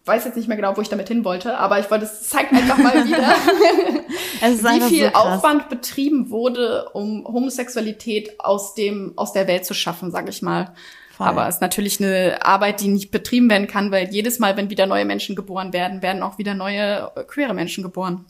weiß jetzt nicht mehr genau, wo ich damit hin wollte, aber ich wollte, es zeigt einfach mal wieder, wie viel so Aufwand betrieben wurde, um Homosexualität aus dem, aus der Welt zu schaffen, sage ich mal. Voll. Aber es ist natürlich eine Arbeit, die nicht betrieben werden kann, weil jedes Mal, wenn wieder neue Menschen geboren werden, werden auch wieder neue äh, queere Menschen geboren.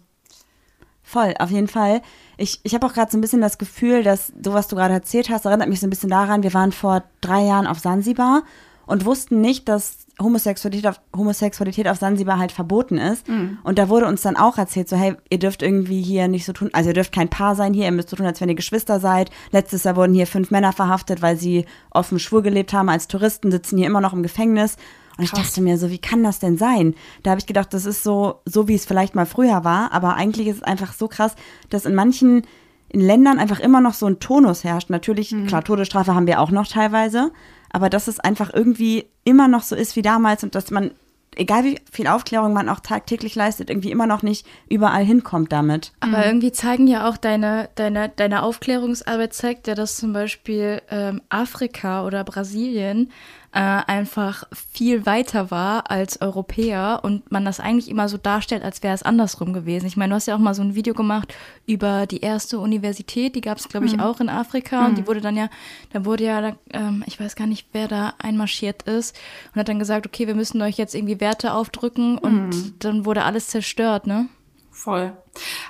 Voll, auf jeden Fall. Ich, ich habe auch gerade so ein bisschen das Gefühl, dass du, was du gerade erzählt hast, erinnert mich so ein bisschen daran, wir waren vor drei Jahren auf Sansibar und wussten nicht, dass Homosexualität auf, Homosexualität auf Sansibar halt verboten ist. Mhm. Und da wurde uns dann auch erzählt, so, hey, ihr dürft irgendwie hier nicht so tun, also ihr dürft kein Paar sein hier, ihr müsst so tun, als wenn ihr Geschwister seid. Letztes Jahr wurden hier fünf Männer verhaftet, weil sie offen schwul gelebt haben als Touristen, sitzen hier immer noch im Gefängnis. Und Krass. ich dachte mir so, wie kann das denn sein? Da habe ich gedacht, das ist so, so wie es vielleicht mal früher war, aber eigentlich ist es einfach so krass, dass in manchen in Ländern einfach immer noch so ein Tonus herrscht. Natürlich, mhm. klar, Todesstrafe haben wir auch noch teilweise, aber dass es einfach irgendwie immer noch so ist wie damals und dass man, egal wie viel Aufklärung man auch tagtäglich leistet, irgendwie immer noch nicht überall hinkommt damit. Aber mhm. irgendwie zeigen ja auch deine, deine, deine Aufklärungsarbeit zeigt ja, dass zum Beispiel ähm, Afrika oder Brasilien äh, einfach viel weiter war als Europäer und man das eigentlich immer so darstellt, als wäre es andersrum gewesen. Ich meine, du hast ja auch mal so ein Video gemacht über die erste Universität, die gab es, glaube ich, mhm. auch in Afrika mhm. und die mhm. wurde dann ja, da wurde ja, ähm, ich weiß gar nicht, wer da einmarschiert ist und hat dann gesagt, okay, wir müssen euch jetzt irgendwie Werte aufdrücken und mhm. dann wurde alles zerstört, ne? Voll.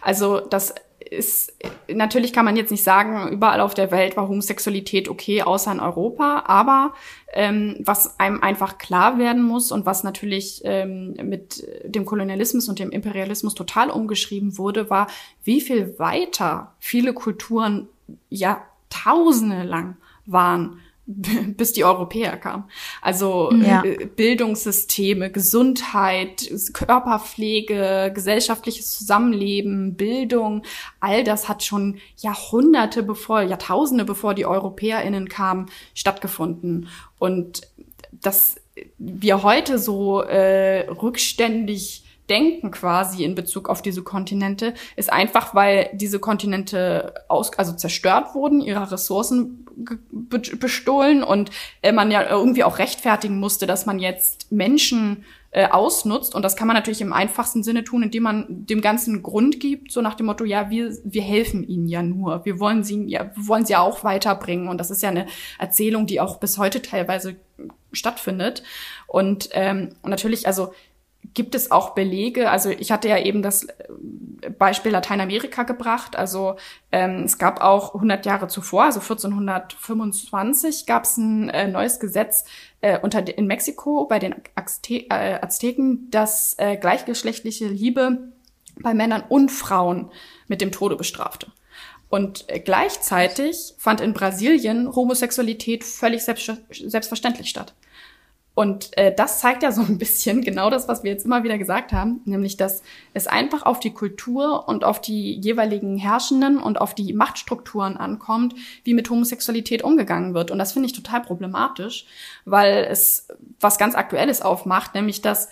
Also das ist, natürlich kann man jetzt nicht sagen, überall auf der Welt war Homosexualität okay, außer in Europa. Aber ähm, was einem einfach klar werden muss und was natürlich ähm, mit dem Kolonialismus und dem Imperialismus total umgeschrieben wurde, war, wie viel weiter viele Kulturen Jahrtausende lang waren bis die Europäer kamen. Also ja. Äh, Bildungssysteme, Gesundheit, Körperpflege, gesellschaftliches Zusammenleben, Bildung, all das hat schon Jahrhunderte bevor, Jahrtausende bevor die EuropäerInnen kamen, stattgefunden. Und dass wir heute so äh, rückständig denken quasi in Bezug auf diese Kontinente, ist einfach, weil diese Kontinente aus, also zerstört wurden, ihre Ressourcen bestohlen und äh, man ja irgendwie auch rechtfertigen musste, dass man jetzt Menschen äh, ausnutzt. Und das kann man natürlich im einfachsten Sinne tun, indem man dem Ganzen Grund gibt, so nach dem Motto, ja, wir, wir helfen ihnen ja nur. Wir wollen sie, ja, wollen sie auch weiterbringen. Und das ist ja eine Erzählung, die auch bis heute teilweise stattfindet. Und ähm, natürlich, also gibt es auch Belege. Also ich hatte ja eben das äh, Beispiel Lateinamerika gebracht. Also ähm, es gab auch 100 Jahre zuvor, also 1425, gab es ein äh, neues Gesetz äh, unter in Mexiko bei den Azte äh, Azteken, das äh, gleichgeschlechtliche Liebe bei Männern und Frauen mit dem Tode bestrafte. Und äh, gleichzeitig fand in Brasilien Homosexualität völlig selbst, selbstverständlich statt. Und äh, das zeigt ja so ein bisschen genau das, was wir jetzt immer wieder gesagt haben, nämlich dass es einfach auf die Kultur und auf die jeweiligen Herrschenden und auf die Machtstrukturen ankommt, wie mit Homosexualität umgegangen wird. Und das finde ich total problematisch, weil es was ganz Aktuelles aufmacht, nämlich dass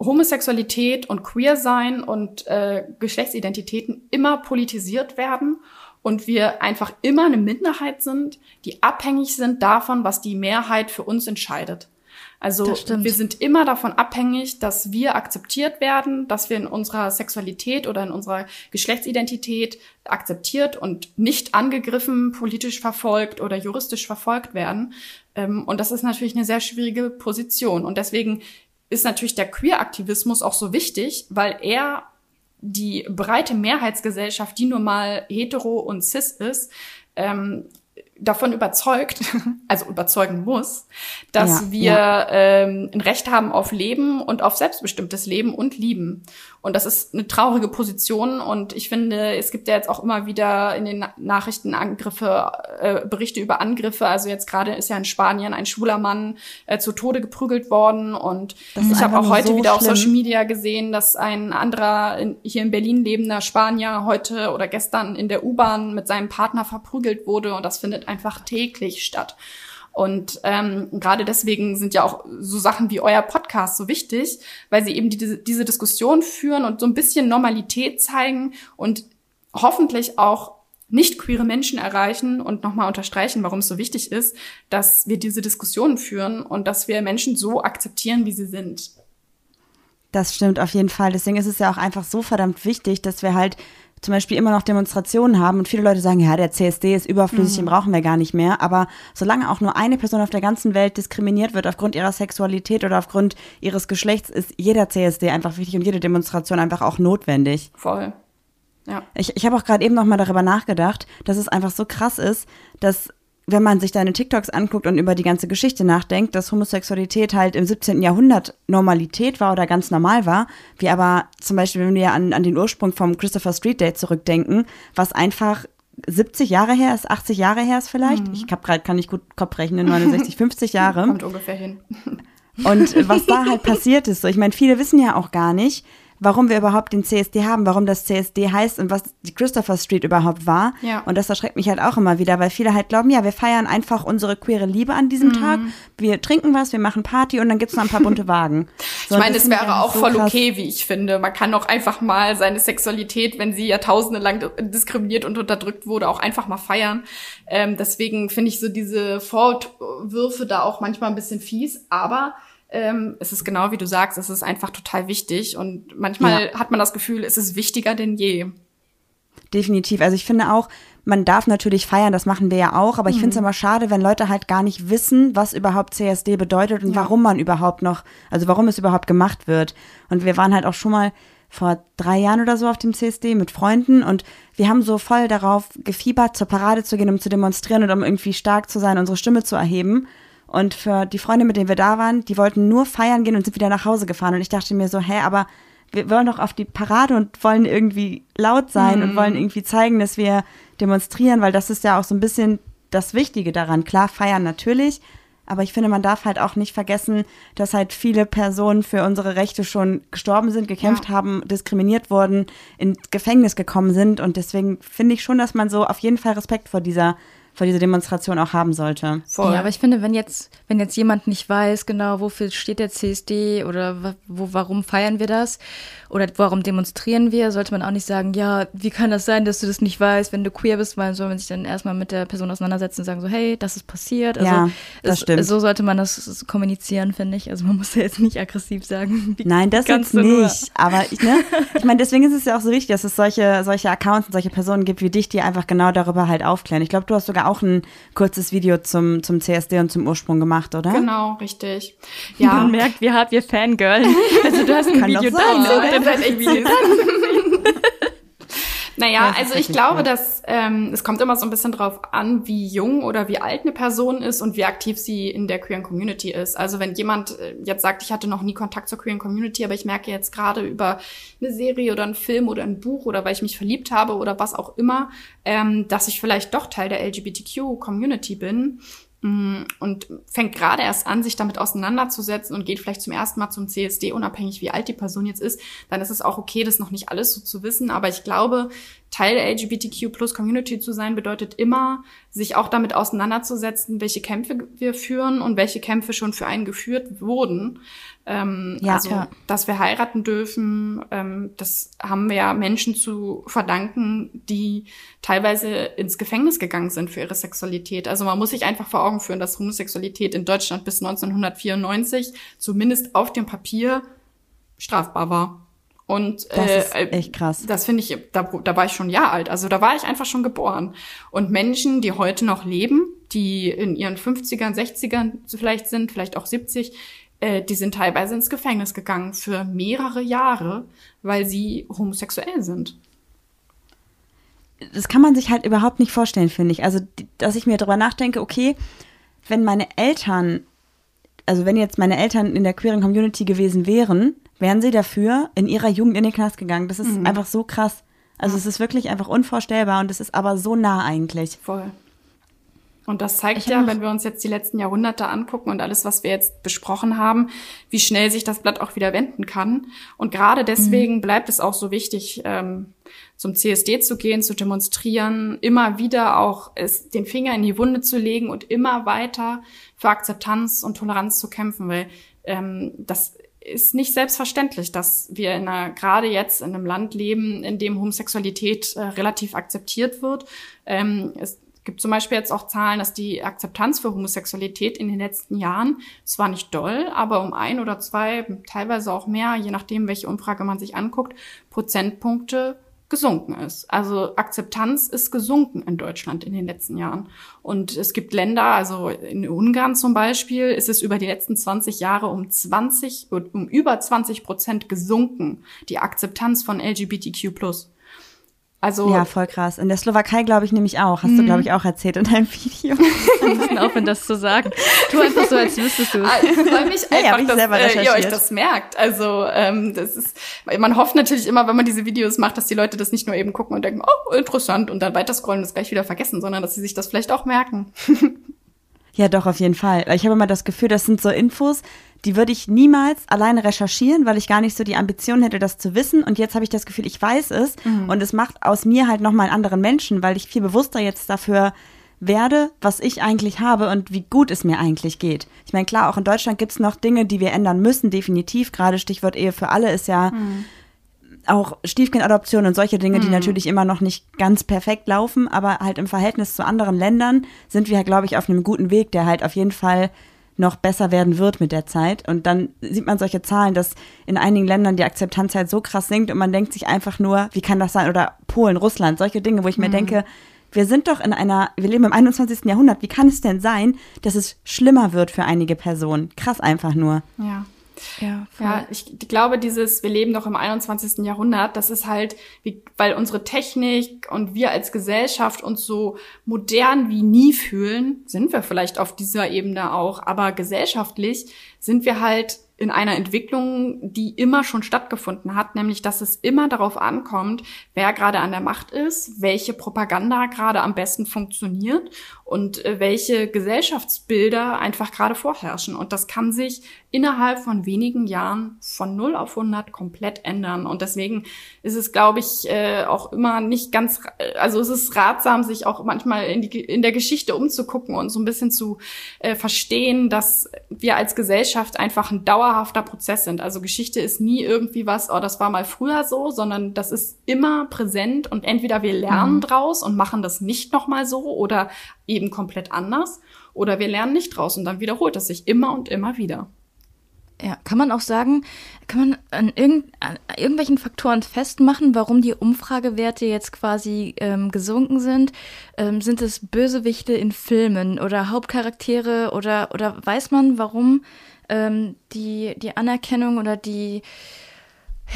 Homosexualität und Queersein und äh, Geschlechtsidentitäten immer politisiert werden und wir einfach immer eine Minderheit sind, die abhängig sind davon, was die Mehrheit für uns entscheidet. Also wir sind immer davon abhängig, dass wir akzeptiert werden, dass wir in unserer Sexualität oder in unserer Geschlechtsidentität akzeptiert und nicht angegriffen, politisch verfolgt oder juristisch verfolgt werden. Ähm, und das ist natürlich eine sehr schwierige Position. Und deswegen ist natürlich der Queer-Aktivismus auch so wichtig, weil er die breite Mehrheitsgesellschaft, die nur mal hetero und cis ist, ähm, davon überzeugt, also überzeugen muss, dass ja, wir ja. Ähm, ein Recht haben auf Leben und auf selbstbestimmtes Leben und Lieben. Und das ist eine traurige Position. Und ich finde, es gibt ja jetzt auch immer wieder in den Nachrichten Angriffe, äh, Berichte über Angriffe. Also jetzt gerade ist ja in Spanien ein schwuler Mann äh, zu Tode geprügelt worden. Und ich habe auch heute so wieder schlimm. auf Social Media gesehen, dass ein anderer in, hier in Berlin lebender Spanier heute oder gestern in der U-Bahn mit seinem Partner verprügelt wurde. Und das findet einfach täglich statt. Und ähm, gerade deswegen sind ja auch so Sachen wie euer Podcast so wichtig, weil sie eben diese, diese Diskussion führen und so ein bisschen Normalität zeigen und hoffentlich auch nicht queere Menschen erreichen und nochmal unterstreichen, warum es so wichtig ist, dass wir diese Diskussionen führen und dass wir Menschen so akzeptieren, wie sie sind. Das stimmt auf jeden Fall. Deswegen ist es ja auch einfach so verdammt wichtig, dass wir halt zum Beispiel immer noch Demonstrationen haben und viele Leute sagen, ja, der CSD ist überflüssig, mhm. den brauchen wir gar nicht mehr. Aber solange auch nur eine Person auf der ganzen Welt diskriminiert wird aufgrund ihrer Sexualität oder aufgrund ihres Geschlechts, ist jeder CSD einfach wichtig und jede Demonstration einfach auch notwendig. Voll. Ja. Ich, ich habe auch gerade eben noch mal darüber nachgedacht, dass es einfach so krass ist, dass wenn man sich deine TikToks anguckt und über die ganze Geschichte nachdenkt, dass Homosexualität halt im 17. Jahrhundert Normalität war oder ganz normal war, wie aber zum Beispiel, wenn wir an, an den Ursprung vom Christopher Street Day zurückdenken, was einfach 70 Jahre her ist, 80 Jahre her ist vielleicht. Mhm. Ich hab grad, kann nicht gut Kopf rechnen, 69, 50 Jahre. Kommt ungefähr hin. Und was da halt passiert ist, so, ich meine, viele wissen ja auch gar nicht, warum wir überhaupt den CSD haben, warum das CSD heißt und was die Christopher Street überhaupt war. Ja. Und das erschreckt mich halt auch immer wieder, weil viele halt glauben, ja, wir feiern einfach unsere queere Liebe an diesem mhm. Tag. Wir trinken was, wir machen Party und dann gibt's noch ein paar bunte Wagen. So, ich meine, es wäre auch so voll okay, wie ich finde. Man kann auch einfach mal seine Sexualität, wenn sie jahrtausende lang diskriminiert und unterdrückt wurde, auch einfach mal feiern. Ähm, deswegen finde ich so diese Vorwürfe da auch manchmal ein bisschen fies, aber ähm, es ist genau wie du sagst, es ist einfach total wichtig und manchmal ja. hat man das Gefühl, es ist wichtiger denn je. Definitiv. Also ich finde auch, man darf natürlich feiern, das machen wir ja auch, aber ich mhm. finde es immer schade, wenn Leute halt gar nicht wissen, was überhaupt CSD bedeutet und ja. warum man überhaupt noch, also warum es überhaupt gemacht wird. Und wir waren halt auch schon mal vor drei Jahren oder so auf dem CSD mit Freunden und wir haben so voll darauf gefiebert, zur Parade zu gehen, um zu demonstrieren und um irgendwie stark zu sein, unsere Stimme zu erheben. Und für die Freunde, mit denen wir da waren, die wollten nur feiern gehen und sind wieder nach Hause gefahren. Und ich dachte mir so, hä, aber wir wollen doch auf die Parade und wollen irgendwie laut sein mhm. und wollen irgendwie zeigen, dass wir demonstrieren, weil das ist ja auch so ein bisschen das Wichtige daran. Klar, feiern natürlich, aber ich finde, man darf halt auch nicht vergessen, dass halt viele Personen für unsere Rechte schon gestorben sind, gekämpft ja. haben, diskriminiert wurden, ins Gefängnis gekommen sind. Und deswegen finde ich schon, dass man so auf jeden Fall Respekt vor dieser vor dieser Demonstration auch haben sollte. Voll. Ja, aber ich finde, wenn jetzt, wenn jetzt jemand nicht weiß, genau, wofür steht der CSD oder wo, warum feiern wir das oder warum demonstrieren wir, sollte man auch nicht sagen, ja, wie kann das sein, dass du das nicht weißt, wenn du queer bist, weil soll man sich dann erstmal mit der Person auseinandersetzen und sagen so, hey, das ist passiert. Also, ja, das es, stimmt. So sollte man das kommunizieren, finde ich. Also man muss ja jetzt nicht aggressiv sagen. Nein, das jetzt nicht. Nur. Aber ich, ne, ich meine, deswegen ist es ja auch so wichtig, dass es solche, solche Accounts und solche Personen gibt wie dich, die einfach genau darüber halt aufklären. Ich glaube, du hast sogar auch ein kurzes Video zum, zum CSD und zum Ursprung gemacht, oder? Genau, richtig. Ja. Man merkt, wie hart wir Fangirl. Also du hast ein Kann Video da, dann seid echt Videos. Naja, also ich glaube, dass ähm, es kommt immer so ein bisschen drauf an, wie jung oder wie alt eine Person ist und wie aktiv sie in der queeren Community ist. Also wenn jemand äh, jetzt sagt, ich hatte noch nie Kontakt zur queeren Community, aber ich merke jetzt gerade über eine Serie oder einen Film oder ein Buch oder weil ich mich verliebt habe oder was auch immer, ähm, dass ich vielleicht doch Teil der LGBTQ-Community bin, und fängt gerade erst an, sich damit auseinanderzusetzen und geht vielleicht zum ersten Mal zum CSD, unabhängig wie alt die Person jetzt ist, dann ist es auch okay, das noch nicht alles so zu wissen. Aber ich glaube, Teil der LGBTQ plus Community zu sein, bedeutet immer, sich auch damit auseinanderzusetzen, welche Kämpfe wir führen und welche Kämpfe schon für einen geführt wurden. Ähm, ja, also, ja. dass wir heiraten dürfen, ähm, das haben wir ja Menschen zu verdanken, die teilweise ins Gefängnis gegangen sind für ihre Sexualität. Also man muss sich einfach vor Augen führen, dass Homosexualität in Deutschland bis 1994 zumindest auf dem Papier strafbar war. Und das äh, ist echt krass. Das finde ich, da, da war ich schon Jahr alt. Also da war ich einfach schon geboren. Und Menschen, die heute noch leben, die in ihren 50ern, 60ern vielleicht sind, vielleicht auch 70, äh, die sind teilweise ins Gefängnis gegangen für mehrere Jahre, weil sie homosexuell sind. Das kann man sich halt überhaupt nicht vorstellen, finde ich. Also, dass ich mir darüber nachdenke, okay, wenn meine Eltern, also wenn jetzt meine Eltern in der queeren Community gewesen wären, wären sie dafür in ihrer Jugend in den Knast gegangen. Das ist mhm. einfach so krass. Also ja. es ist wirklich einfach unvorstellbar und es ist aber so nah eigentlich. Voll. Und das zeigt ja, wenn wir uns jetzt die letzten Jahrhunderte angucken und alles, was wir jetzt besprochen haben, wie schnell sich das Blatt auch wieder wenden kann. Und gerade deswegen mhm. bleibt es auch so wichtig, ähm, zum CSD zu gehen, zu demonstrieren, immer wieder auch es, den Finger in die Wunde zu legen und immer weiter für Akzeptanz und Toleranz zu kämpfen, weil ähm, das ist nicht selbstverständlich, dass wir in einer, gerade jetzt in einem Land leben, in dem Homosexualität äh, relativ akzeptiert wird. Ähm, es gibt zum Beispiel jetzt auch Zahlen, dass die Akzeptanz für Homosexualität in den letzten Jahren zwar nicht doll, aber um ein oder zwei, teilweise auch mehr, je nachdem, welche Umfrage man sich anguckt, Prozentpunkte gesunken ist. Also Akzeptanz ist gesunken in Deutschland in den letzten Jahren. Und es gibt Länder, also in Ungarn zum Beispiel, ist es über die letzten 20 Jahre um 20, um über 20 Prozent gesunken, die Akzeptanz von LGBTQ+. Also ja, voll krass. In der Slowakei glaube ich nämlich auch. Hast du, mhm. glaube ich, auch erzählt in deinem Video. Bisschen aufhören, das zu sagen. Tu einfach so, als wüsstest du es. Ah, ich freue mich einfach, hey, dass äh, ihr euch das merkt. Also ähm, das ist, man hofft natürlich immer, wenn man diese Videos macht, dass die Leute das nicht nur eben gucken und denken, oh, interessant, und dann weiter scrollen und es gleich wieder vergessen, sondern dass sie sich das vielleicht auch merken. ja, doch, auf jeden Fall. Ich habe immer das Gefühl, das sind so Infos, die würde ich niemals alleine recherchieren, weil ich gar nicht so die Ambition hätte, das zu wissen. Und jetzt habe ich das Gefühl, ich weiß es. Mhm. Und es macht aus mir halt nochmal einen anderen Menschen, weil ich viel bewusster jetzt dafür werde, was ich eigentlich habe und wie gut es mir eigentlich geht. Ich meine, klar, auch in Deutschland gibt es noch Dinge, die wir ändern müssen, definitiv. Gerade Stichwort Ehe für alle ist ja mhm. auch Stiefkindadoption und solche Dinge, die mhm. natürlich immer noch nicht ganz perfekt laufen, aber halt im Verhältnis zu anderen Ländern sind wir, glaube ich, auf einem guten Weg, der halt auf jeden Fall noch besser werden wird mit der Zeit. Und dann sieht man solche Zahlen, dass in einigen Ländern die Akzeptanz halt so krass sinkt und man denkt sich einfach nur, wie kann das sein? Oder Polen, Russland, solche Dinge, wo ich mhm. mir denke, wir sind doch in einer, wir leben im 21. Jahrhundert. Wie kann es denn sein, dass es schlimmer wird für einige Personen? Krass einfach nur. Ja. Ja, ja, ich glaube, dieses, wir leben doch im 21. Jahrhundert, das ist halt, wie, weil unsere Technik und wir als Gesellschaft uns so modern wie nie fühlen, sind wir vielleicht auf dieser Ebene auch, aber gesellschaftlich sind wir halt in einer Entwicklung, die immer schon stattgefunden hat, nämlich dass es immer darauf ankommt, wer gerade an der Macht ist, welche Propaganda gerade am besten funktioniert und äh, welche Gesellschaftsbilder einfach gerade vorherrschen. Und das kann sich innerhalb von wenigen Jahren von 0 auf 100 komplett ändern. Und deswegen ist es, glaube ich, äh, auch immer nicht ganz, also es ist ratsam, sich auch manchmal in, die, in der Geschichte umzugucken und so ein bisschen zu äh, verstehen, dass wir als Gesellschaft einfach ein dauerhafter Prozess sind. Also Geschichte ist nie irgendwie was, oh, das war mal früher so, sondern das ist immer präsent und entweder wir lernen mhm. draus und machen das nicht nochmal so oder eben komplett anders oder wir lernen nicht draus und dann wiederholt es sich immer und immer wieder. Ja, kann man auch sagen, kann man an, irgend, an irgendwelchen Faktoren festmachen, warum die Umfragewerte jetzt quasi ähm, gesunken sind? Ähm, sind es Bösewichte in Filmen oder Hauptcharaktere oder, oder weiß man, warum ähm, die, die Anerkennung oder die,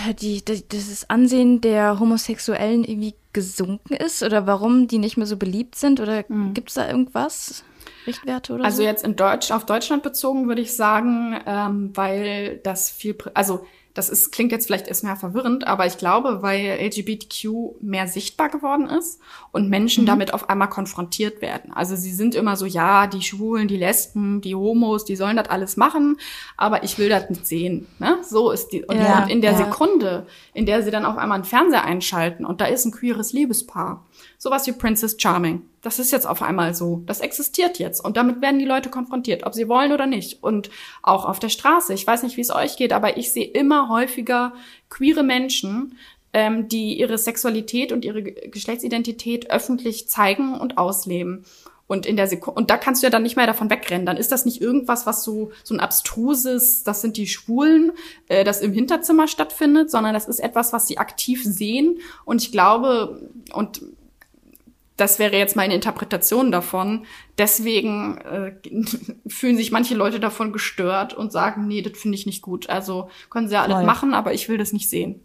ja, die, die, das Ansehen der Homosexuellen irgendwie gesunken ist oder warum die nicht mehr so beliebt sind oder mhm. gibt es da irgendwas? Richtwerte oder also so? Jetzt in Deutsch, auf Deutschland bezogen würde ich sagen, ähm, weil das viel, also das ist, klingt jetzt vielleicht erstmal verwirrend, aber ich glaube, weil LGBTQ mehr sichtbar geworden ist und Menschen mhm. damit auf einmal konfrontiert werden. Also sie sind immer so, ja, die Schwulen, die Lesben, die Homos, die sollen das alles machen, aber ich will das nicht sehen. Ne? So ist die. Und, ja, in der ja. Sekunde, in der sie dann auf einmal einen Fernseher einschalten und da ist ein queeres Liebespaar, sowas wie Princess Charming. Das ist jetzt auf einmal so. Das existiert jetzt. Und damit werden die Leute konfrontiert, ob sie wollen oder nicht. Und auch auf der Straße. Ich weiß nicht, wie es euch geht, aber ich sehe immer häufiger queere Menschen, ähm, die ihre Sexualität und ihre Geschlechtsidentität öffentlich zeigen und ausleben. Und in der Sekunde, und da kannst du ja dann nicht mehr davon wegrennen. Dann ist das nicht irgendwas, was so, so ein abstruses, das sind die Schwulen, äh, das im Hinterzimmer stattfindet, sondern das ist etwas, was sie aktiv sehen. Und ich glaube, und das wäre jetzt meine Interpretation davon. Deswegen äh, fühlen sich manche Leute davon gestört und sagen, nee, das finde ich nicht gut. Also können sie ja alles Voll. machen, aber ich will das nicht sehen.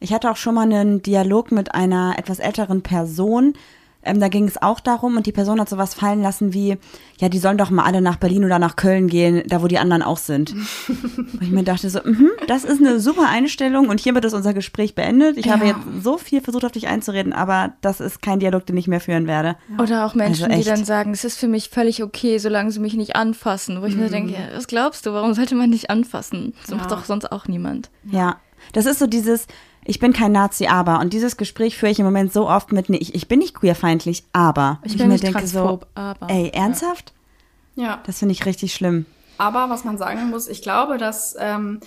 Ich hatte auch schon mal einen Dialog mit einer etwas älteren Person, ähm, da ging es auch darum und die Person hat sowas fallen lassen wie, ja, die sollen doch mal alle nach Berlin oder nach Köln gehen, da wo die anderen auch sind. und ich mir dachte so, mh, das ist eine super Einstellung und hiermit ist unser Gespräch beendet. Ich ja. habe jetzt so viel versucht, auf dich einzureden, aber das ist kein Dialog, den ich mehr führen werde. Oder auch Menschen, also die dann sagen, es ist für mich völlig okay, solange sie mich nicht anfassen. Wo ich mhm. mir denke, was glaubst du, warum sollte man dich anfassen? Das ja. macht doch sonst auch niemand. Ja, das ist so dieses, ich bin kein Nazi, aber. Und dieses Gespräch führe ich im Moment so oft mit, nee, ich, ich bin nicht queerfeindlich, aber. Ich, ich bin mir denke so, aber. Ey, ernsthaft? Ja. Das finde ich richtig schlimm. Aber was man sagen muss, ich glaube, dass ähm,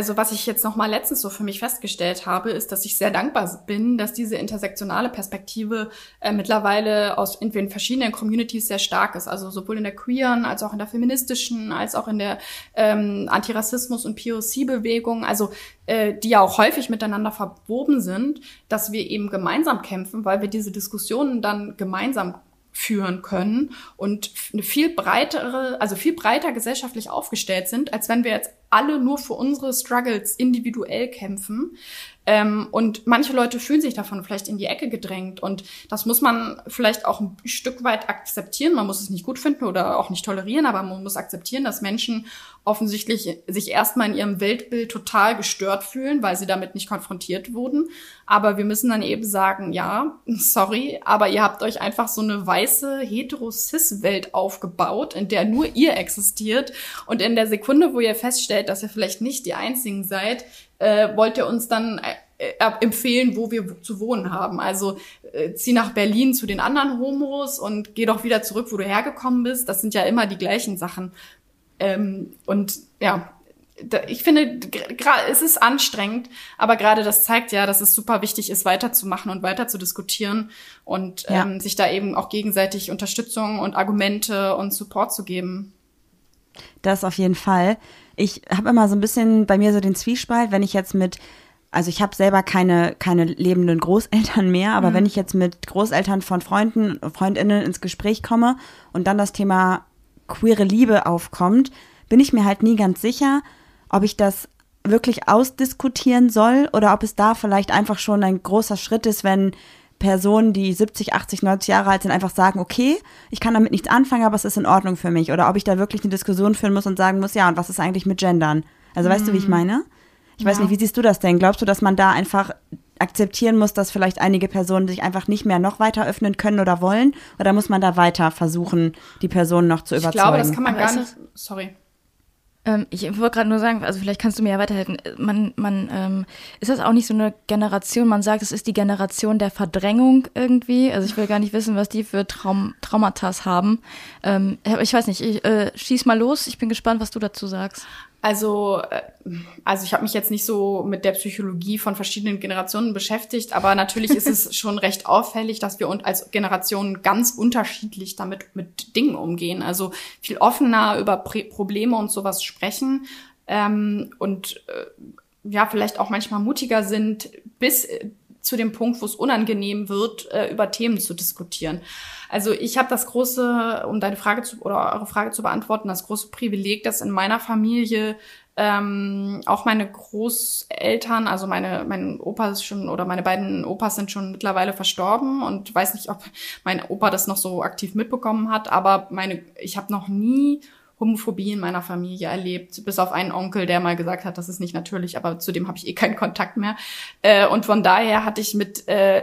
also was ich jetzt noch mal letztens so für mich festgestellt habe, ist, dass ich sehr dankbar bin, dass diese intersektionale Perspektive äh, mittlerweile aus in den verschiedenen Communities sehr stark ist. Also sowohl in der queeren als auch in der feministischen, als auch in der ähm, Antirassismus- und POC-Bewegung, also äh, die ja auch häufig miteinander verwoben sind, dass wir eben gemeinsam kämpfen, weil wir diese Diskussionen dann gemeinsam führen können und eine viel breitere, also viel breiter gesellschaftlich aufgestellt sind, als wenn wir jetzt alle nur für unsere Struggles individuell kämpfen. Ähm, und manche Leute fühlen sich davon vielleicht in die Ecke gedrängt. Und das muss man vielleicht auch ein Stück weit akzeptieren. Man muss es nicht gut finden oder auch nicht tolerieren, aber man muss akzeptieren, dass Menschen offensichtlich sich erstmal in ihrem Weltbild total gestört fühlen, weil sie damit nicht konfrontiert wurden. Aber wir müssen dann eben sagen, ja, sorry, aber ihr habt euch einfach so eine weiße hetero-cis-Welt aufgebaut, in der nur ihr existiert. Und in der Sekunde, wo ihr feststellt, dass ihr vielleicht nicht die Einzigen seid, äh, wollt ihr uns dann äh, empfehlen, wo wir zu wohnen haben. Also äh, zieh nach Berlin zu den anderen Homos und geh doch wieder zurück, wo du hergekommen bist. Das sind ja immer die gleichen Sachen. Ähm, und ja, ich finde, es ist anstrengend, aber gerade das zeigt ja, dass es super wichtig ist, weiterzumachen und weiter zu diskutieren und ja. ähm, sich da eben auch gegenseitig Unterstützung und Argumente und Support zu geben. Das auf jeden Fall. Ich habe immer so ein bisschen bei mir so den Zwiespalt, wenn ich jetzt mit also ich habe selber keine, keine lebenden Großeltern mehr, aber mhm. wenn ich jetzt mit Großeltern von Freunden, Freundinnen ins Gespräch komme und dann das Thema queere Liebe aufkommt, bin ich mir halt nie ganz sicher, ob ich das wirklich ausdiskutieren soll oder ob es da vielleicht einfach schon ein großer Schritt ist, wenn Personen, die 70, 80, 90 Jahre alt sind, einfach sagen, okay, ich kann damit nichts anfangen, aber es ist in Ordnung für mich. Oder ob ich da wirklich eine Diskussion führen muss und sagen muss, ja, und was ist eigentlich mit Gendern? Also weißt du, wie ich mhm. meine? Ich ja. weiß nicht, wie siehst du das denn? Glaubst du, dass man da einfach akzeptieren muss, dass vielleicht einige Personen sich einfach nicht mehr noch weiter öffnen können oder wollen? Oder muss man da weiter versuchen, die Personen noch zu überzeugen? Ich glaube, das kann man gar nicht. Sorry. Ähm, ich wollte gerade nur sagen, also vielleicht kannst du mir ja weiterhelfen. Man, man, ähm, ist das auch nicht so eine Generation, man sagt, es ist die Generation der Verdrängung irgendwie. Also ich will gar nicht wissen, was die für Traum, Traumata haben. Ähm, ich weiß nicht, ich, äh, schieß mal los. Ich bin gespannt, was du dazu sagst. Also, äh, also ich habe mich jetzt nicht so mit der Psychologie von verschiedenen Generationen beschäftigt, aber natürlich ist es schon recht auffällig, dass wir als Generation ganz unterschiedlich damit mit Dingen umgehen. Also viel offener über Probleme und sowas sprechen ähm, und äh, ja vielleicht auch manchmal mutiger sind, bis zu dem Punkt, wo es unangenehm wird, äh, über Themen zu diskutieren. Also ich habe das große, um deine Frage zu oder eure Frage zu beantworten, das große Privileg, dass in meiner Familie ähm, auch meine Großeltern, also meine mein Opa ist schon oder meine beiden Opas sind schon mittlerweile verstorben und weiß nicht, ob mein Opa das noch so aktiv mitbekommen hat, aber meine ich habe noch nie Homophobie in meiner Familie erlebt, bis auf einen Onkel, der mal gesagt hat, das ist nicht natürlich, aber zu dem habe ich eh keinen Kontakt mehr. Äh, und von daher hatte ich mit äh,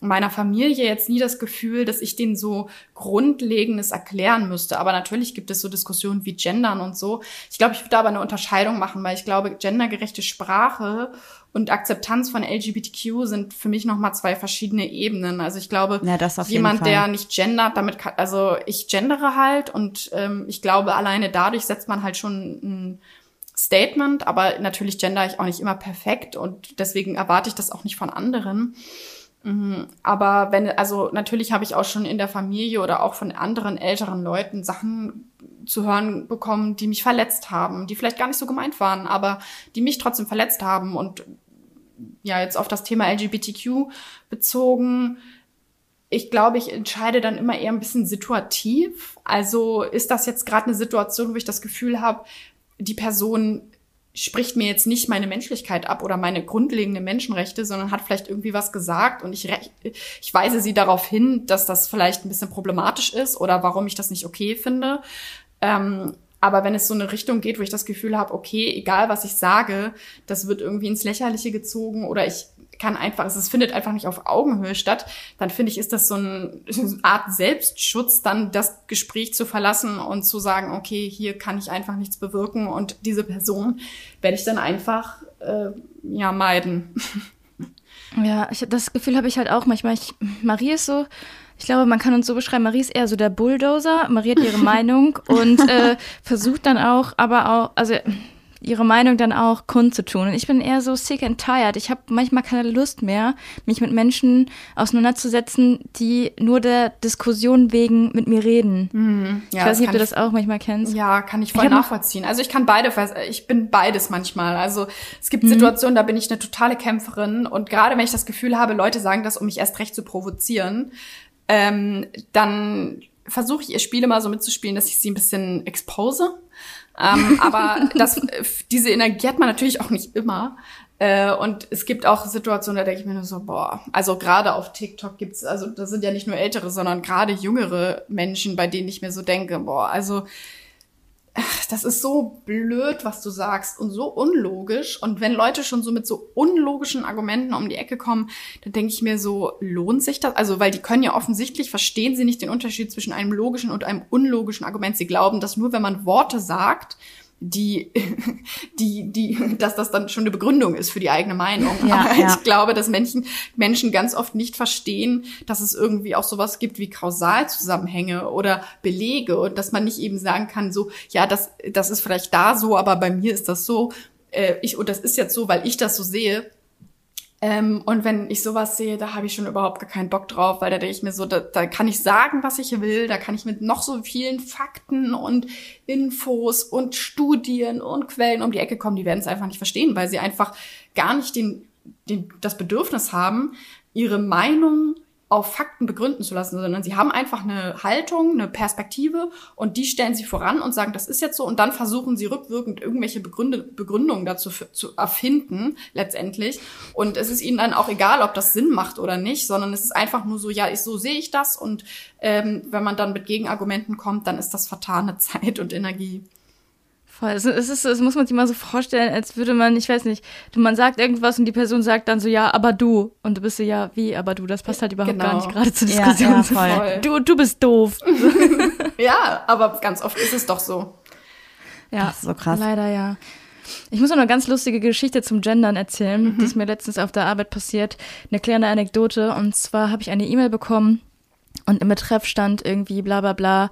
meiner Familie jetzt nie das Gefühl, dass ich denen so Grundlegendes erklären müsste. Aber natürlich gibt es so Diskussionen wie Gendern und so. Ich glaube, ich würde da aber eine Unterscheidung machen, weil ich glaube, gendergerechte Sprache und Akzeptanz von LGBTQ sind für mich nochmal zwei verschiedene Ebenen. Also ich glaube, ja, jemand, der nicht gendert, damit kann, also ich gendere halt und ähm, ich glaube, alleine dadurch setzt man halt schon ein Statement, aber natürlich gender ich auch nicht immer perfekt und deswegen erwarte ich das auch nicht von anderen. Mhm. Aber wenn, also natürlich habe ich auch schon in der Familie oder auch von anderen älteren Leuten Sachen zu hören bekommen, die mich verletzt haben, die vielleicht gar nicht so gemeint waren, aber die mich trotzdem verletzt haben. Und ja, jetzt auf das Thema LGBTQ bezogen, ich glaube, ich entscheide dann immer eher ein bisschen situativ. Also ist das jetzt gerade eine Situation, wo ich das Gefühl habe, die Person spricht mir jetzt nicht meine Menschlichkeit ab oder meine grundlegenden Menschenrechte, sondern hat vielleicht irgendwie was gesagt und ich, ich weise sie darauf hin, dass das vielleicht ein bisschen problematisch ist oder warum ich das nicht okay finde. Ähm, aber wenn es so eine Richtung geht, wo ich das Gefühl habe, okay, egal was ich sage, das wird irgendwie ins Lächerliche gezogen oder ich kann einfach, es findet einfach nicht auf Augenhöhe statt, dann finde ich, ist das so eine Art Selbstschutz, dann das Gespräch zu verlassen und zu sagen, okay, hier kann ich einfach nichts bewirken und diese Person werde ich dann einfach äh, ja meiden. Ja, ich, das Gefühl habe ich halt auch manchmal. Ich, Marie ist so, ich glaube, man kann uns so beschreiben, Marie ist eher so der Bulldozer, Marie hat ihre Meinung und äh, versucht dann auch, aber auch, also ihre Meinung dann auch kundzutun. Und ich bin eher so sick and tired. Ich habe manchmal keine Lust mehr, mich mit Menschen auseinanderzusetzen, die nur der Diskussion wegen mit mir reden. Mhm. Ja, ich weiß nicht, ob du das auch manchmal kennst. Ja, kann ich voll ich nachvollziehen. Also ich kann beide, ich bin beides manchmal. Also es gibt mhm. Situationen, da bin ich eine totale Kämpferin und gerade wenn ich das Gefühl habe, Leute sagen das, um mich erst recht zu provozieren, ähm, dann versuche ich ihr Spiele mal so mitzuspielen, dass ich sie ein bisschen expose ähm, aber das, diese Energie hat man natürlich auch nicht immer. Äh, und es gibt auch Situationen, da denke ich mir nur so, boah, also gerade auf TikTok gibt's, also das sind ja nicht nur ältere, sondern gerade jüngere Menschen, bei denen ich mir so denke, boah, also das ist so blöd, was du sagst und so unlogisch. Und wenn Leute schon so mit so unlogischen Argumenten um die Ecke kommen, dann denke ich mir so, lohnt sich das? Also, weil die können ja offensichtlich, verstehen sie nicht den Unterschied zwischen einem logischen und einem unlogischen Argument. Sie glauben, dass nur wenn man Worte sagt, die, die, die, dass das dann schon eine Begründung ist für die eigene Meinung. Ja, Aber ja. ich glaube, dass Menschen, Menschen ganz oft nicht verstehen, dass es irgendwie auch sowas gibt wie Kausalzusammenhänge oder Belege und dass man nicht eben sagen kann, so, ja, das, das ist vielleicht da so, aber bei mir ist das so. Äh, ich, und das ist jetzt so, weil ich das so sehe. Ähm, und wenn ich sowas sehe, da habe ich schon überhaupt gar keinen Bock drauf, weil da denke ich mir so, da, da kann ich sagen, was ich will, da kann ich mit noch so vielen Fakten und Infos und Studien und Quellen um die Ecke kommen, die werden es einfach nicht verstehen, weil sie einfach gar nicht den, den, das Bedürfnis haben, ihre Meinung auf Fakten begründen zu lassen, sondern sie haben einfach eine Haltung, eine Perspektive und die stellen sie voran und sagen, das ist jetzt so. Und dann versuchen sie rückwirkend irgendwelche Begründe, Begründungen dazu zu erfinden letztendlich. Und es ist ihnen dann auch egal, ob das Sinn macht oder nicht, sondern es ist einfach nur so, ja, ich, so sehe ich das. Und ähm, wenn man dann mit Gegenargumenten kommt, dann ist das vertane Zeit und Energie. Voll. Es, ist, es muss man sich mal so vorstellen, als würde man, ich weiß nicht, man sagt irgendwas und die Person sagt dann so, ja, aber du. Und du bist so, ja, wie, aber du. Das passt halt überhaupt genau. gar nicht gerade zur Diskussion. Ja, ja, voll. Du, du bist doof. ja, aber ganz oft ist es doch so. Ja, das ist so krass. Leider ja. Ich muss noch eine ganz lustige Geschichte zum Gendern erzählen. Mhm. Die ist mir letztens auf der Arbeit passiert. Eine kleine Anekdote. Und zwar habe ich eine E-Mail bekommen und im Betreff stand irgendwie bla bla bla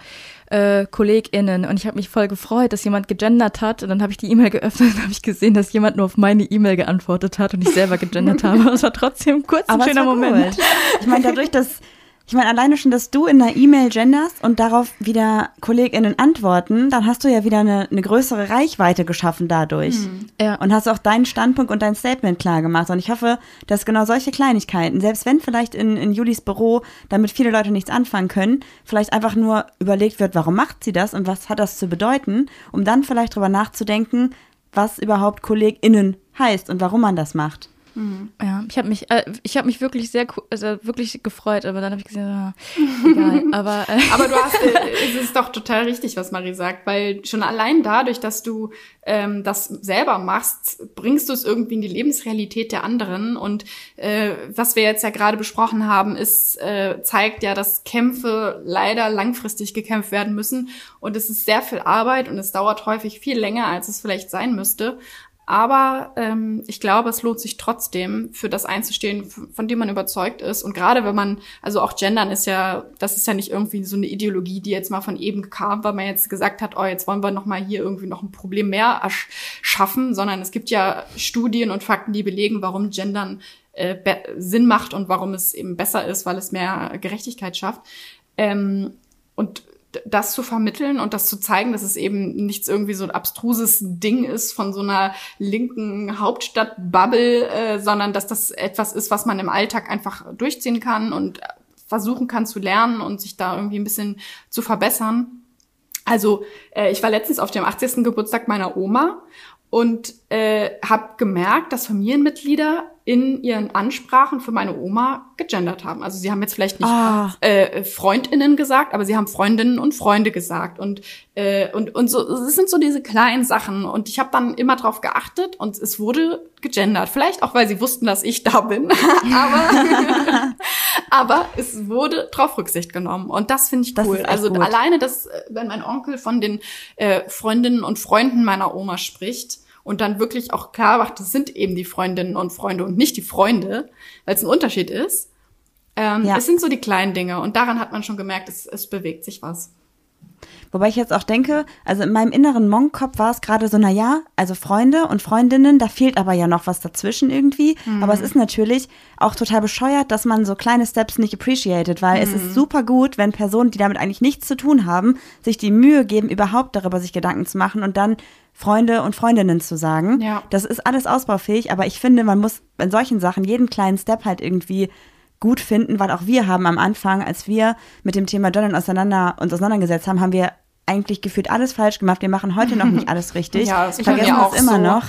äh, KollegInnen. Und ich habe mich voll gefreut, dass jemand gegendert hat. Und dann habe ich die E-Mail geöffnet und habe ich gesehen, dass jemand nur auf meine E-Mail geantwortet hat und ich selber gegendert habe. Aber es war trotzdem kurz ein schöner Moment. Ich meine, dadurch, dass Ich meine, alleine schon, dass du in einer E-Mail genderst und darauf wieder KollegInnen antworten, dann hast du ja wieder eine, eine größere Reichweite geschaffen dadurch. Ja. Und hast auch deinen Standpunkt und dein Statement klar gemacht. Und ich hoffe, dass genau solche Kleinigkeiten, selbst wenn vielleicht in, in Julis Büro damit viele Leute nichts anfangen können, vielleicht einfach nur überlegt wird, warum macht sie das und was hat das zu bedeuten, um dann vielleicht drüber nachzudenken, was überhaupt KollegInnen heißt und warum man das macht. Ja, ich habe mich, äh, ich habe mich wirklich sehr, also wirklich gefreut, aber dann habe ich gesehen, ah, egal. Aber äh, Aber du hast, äh, es ist doch total richtig, was Marie sagt, weil schon allein dadurch, dass du ähm, das selber machst, bringst du es irgendwie in die Lebensrealität der anderen. Und äh, was wir jetzt ja gerade besprochen haben, ist, äh, zeigt ja, dass Kämpfe leider langfristig gekämpft werden müssen. Und es ist sehr viel Arbeit und es dauert häufig viel länger, als es vielleicht sein müsste. Aber ähm, ich glaube, es lohnt sich trotzdem, für das einzustehen, von dem man überzeugt ist. Und gerade wenn man, also auch Gendern ist ja, das ist ja nicht irgendwie so eine Ideologie, die jetzt mal von eben kam, weil man jetzt gesagt hat, oh, jetzt wollen wir noch mal hier irgendwie noch ein Problem mehr schaffen, sondern es gibt ja Studien und Fakten, die belegen, warum Gendern äh, Sinn macht und warum es eben besser ist, weil es mehr Gerechtigkeit schafft. Ähm, und das zu vermitteln und das zu zeigen, dass es eben nichts irgendwie so ein abstruses Ding ist von so einer linken Hauptstadt-Bubble, äh, sondern dass das etwas ist, was man im Alltag einfach durchziehen kann und versuchen kann zu lernen und sich da irgendwie ein bisschen zu verbessern. Also äh, ich war letztens auf dem 80. Geburtstag meiner Oma und äh, habe gemerkt, dass Familienmitglieder in ihren Ansprachen für meine Oma gegendert haben. Also sie haben jetzt vielleicht nicht Ah. äh, Freundinnen gesagt, aber sie haben Freundinnen und Freunde gesagt und äh, und und so es sind so diese kleinen Sachen und ich habe dann immer drauf geachtet und es wurde gegendert. Vielleicht auch, weil sie wussten, dass ich da bin, aber aber es wurde drauf Rücksicht genommen und das finde ich Das cool. Also gut. alleine, dass äh, wenn mein Onkel von den äh, Freundinnen und Freunden meiner Oma spricht und dann wirklich auch klar macht, das sind eben die Freundinnen und Freunde und nicht die Freunde, weil es ein Unterschied ist. Ähm, Ja. Es sind so die kleinen Dinge und daran hat man schon gemerkt, es, es bewegt sich was. Wobei ich jetzt auch denke, also in meinem inneren Monk-Kopf war es gerade so, na ja, also Freunde und Freundinnen, da fehlt aber ja noch was dazwischen irgendwie. Aber es ist natürlich auch total bescheuert, dass man so kleine Steps nicht appreciated, weil es ist super gut, wenn Personen, die damit eigentlich nichts zu tun haben, sich die Mühe geben, überhaupt darüber sich Gedanken zu machen und dann Freunde und Freundinnen zu sagen. Ja. Das ist alles ausbaufähig, aber ich finde, man muss in solchen Sachen jeden kleinen Step halt irgendwie gut finden, weil auch wir haben am Anfang, als wir mit dem Thema Gendern auseinander, uns auseinandergesetzt haben, haben wir eigentlich gefühlt alles falsch gemacht. Wir machen heute noch nicht alles richtig. Ja, das vergessen das auch immer so. noch.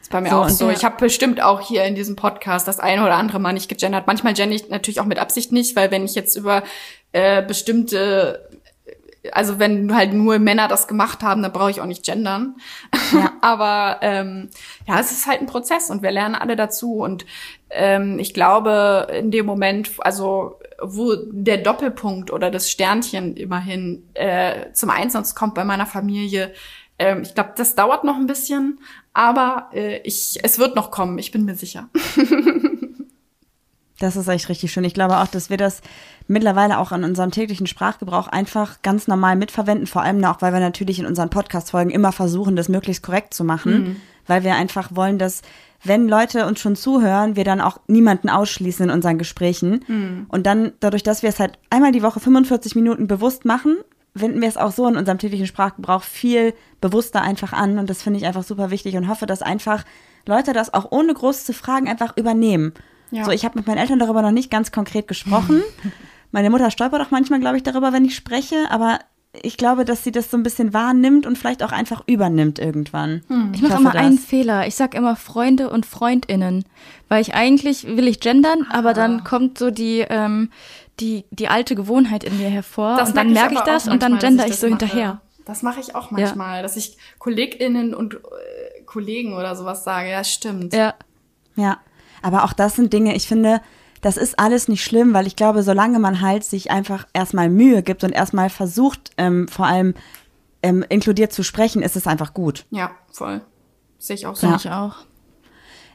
Ist bei mir So, auch so. Ich habe bestimmt auch hier in diesem Podcast das eine oder andere Mal nicht gegendert. Manchmal gender ich natürlich auch mit Absicht nicht, weil wenn ich jetzt über äh, bestimmte also wenn halt nur Männer das gemacht haben, dann brauche ich auch nicht gendern. Aber ähm, ja, es ist halt ein Prozess und wir lernen alle dazu. Und ähm, ich glaube, in dem Moment, also wo der Doppelpunkt oder das Sternchen immerhin äh, zum Einsatz kommt bei meiner Familie, ähm, ich glaube, das dauert noch ein bisschen, aber äh, ich, es wird noch kommen, ich bin mir sicher. Das ist echt richtig schön. Ich glaube auch, dass wir das mittlerweile auch in unserem täglichen Sprachgebrauch einfach ganz normal mitverwenden. Vor allem auch, weil wir natürlich in unseren Podcast-Folgen immer versuchen, das möglichst korrekt zu machen. Weil wir einfach wollen, dass, wenn Leute uns schon zuhören, wir dann auch niemanden ausschließen in unseren Gesprächen. Und dann, dadurch, dass wir es halt einmal die Woche 45 Minuten bewusst machen, wenden wir es auch so in unserem täglichen Sprachgebrauch viel bewusster einfach an. Und das finde ich einfach super wichtig und hoffe, dass einfach Leute das auch ohne groß zu fragen einfach übernehmen. Ja. So, ich habe mit meinen Eltern darüber noch nicht ganz konkret gesprochen. Meine Mutter stolpert auch manchmal, glaube ich, darüber, wenn ich spreche, aber ich glaube, dass sie das so ein bisschen wahrnimmt und vielleicht auch einfach übernimmt irgendwann. Ich mache immer das. einen Fehler. Ich sag immer Freunde und Freundinnen, weil ich eigentlich will ich gendern, aber Ah. dann kommt so die ähm, die die alte Gewohnheit in mir hervor Das und dann merke ich aber das auch und dann gender dass ich so das mache. hinterher. Das mache ich auch manchmal, dass ich KollegInnen und äh, Kollegen oder sowas sage. Ja, stimmt. Ja. Ja, aber auch das sind Dinge, ich finde, das ist alles nicht schlimm, weil ich glaube, solange man halt sich einfach erstmal Mühe gibt und erstmal versucht, ähm, vor allem ähm, inkludiert zu sprechen, ist es einfach gut. Ja, voll. Sehe ich auch so. Finde ich auch.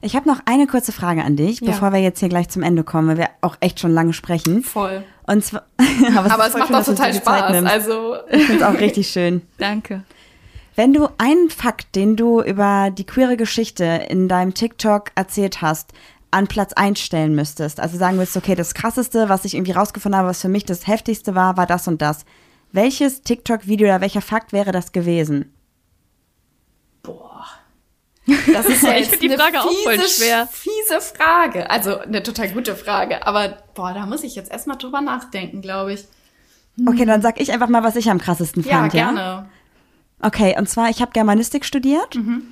Ich habe noch eine kurze Frage an dich, Ja. bevor wir jetzt hier gleich zum Ende kommen, weil wir auch echt schon lange sprechen. Voll. Und zwar, Aber es voll macht schön, auch total Spaß. Also Ich finde es auch richtig schön. Danke. Wenn du einen Fakt, den du über die queere Geschichte in deinem TikTok erzählt hast, an Platz 1 stellen müsstest, also sagen müsstest, okay, das krasseste, was ich irgendwie rausgefunden habe, was für mich das heftigste war, war das und das. Welches TikTok-Video oder welcher Fakt wäre das gewesen? Boah. Das ist ja jetzt find die eine Frage auch voll fiese, schwer. Fiese Frage. Also eine total gute Frage. Aber boah, da muss ich jetzt erstmal drüber nachdenken, glaube ich. Okay, dann sag ich einfach mal, was ich am krassesten Ja, fand. Ja, gerne. Okay, und zwar, ich habe Germanistik studiert. Mhm.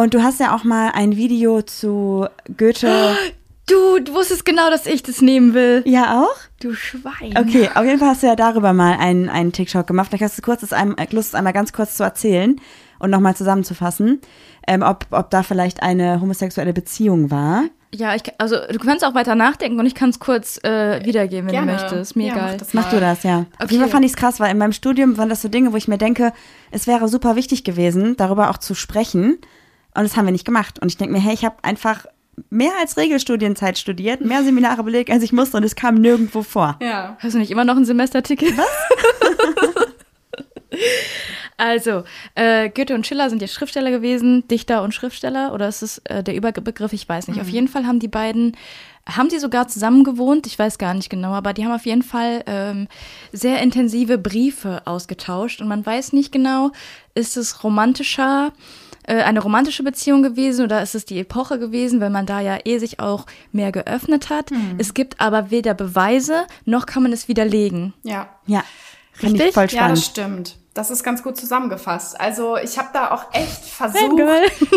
Und du hast ja auch mal ein Video zu Goethe. Du, du wusstest genau, dass ich das nehmen will. Ja, auch? Du Schwein. Okay, auf jeden Fall hast du ja darüber mal einen, einen TikTok gemacht. Vielleicht hast du kurz das einem, Lust, einmal ganz kurz zu erzählen und nochmal zusammenzufassen, ähm, ob, ob da vielleicht eine homosexuelle Beziehung war. Ja, ich, also du kannst auch weiter nachdenken und ich kann es kurz äh, wiedergeben, wenn Gerne. du möchtest. Mir Ja, egal. mach das Mach du das, ja. Auf jeden Fall fand ich es krass, weil in meinem Studium waren das so Dinge, wo ich mir denke, es wäre super wichtig gewesen, darüber auch zu sprechen. Und das haben wir nicht gemacht. Und ich denke mir, hey, ich habe einfach mehr als Regelstudienzeit studiert, mehr Seminare belegt, als ich musste und es kam nirgendwo vor. Ja. Hast du nicht immer noch ein Semesterticket? Was? also, äh, Goethe und Schiller sind ja Schriftsteller gewesen, Dichter und Schriftsteller, oder ist es äh, der Überbegriff? Ich weiß nicht. Auf jeden Fall haben die beiden, haben die sogar zusammen gewohnt, ich weiß gar nicht genau, aber die haben auf jeden Fall ähm, sehr intensive Briefe ausgetauscht und man weiß nicht genau, ist es romantischer, äh, eine romantische Beziehung gewesen oder ist es die Epoche gewesen, weil man da ja eh sich auch mehr geöffnet hat. Es gibt aber weder Beweise, noch kann man es widerlegen. Ja. Ja, finde ich Richtig? voll Ja, das spannend. stimmt. Das ist ganz gut zusammengefasst. Also ich habe da auch echt versucht,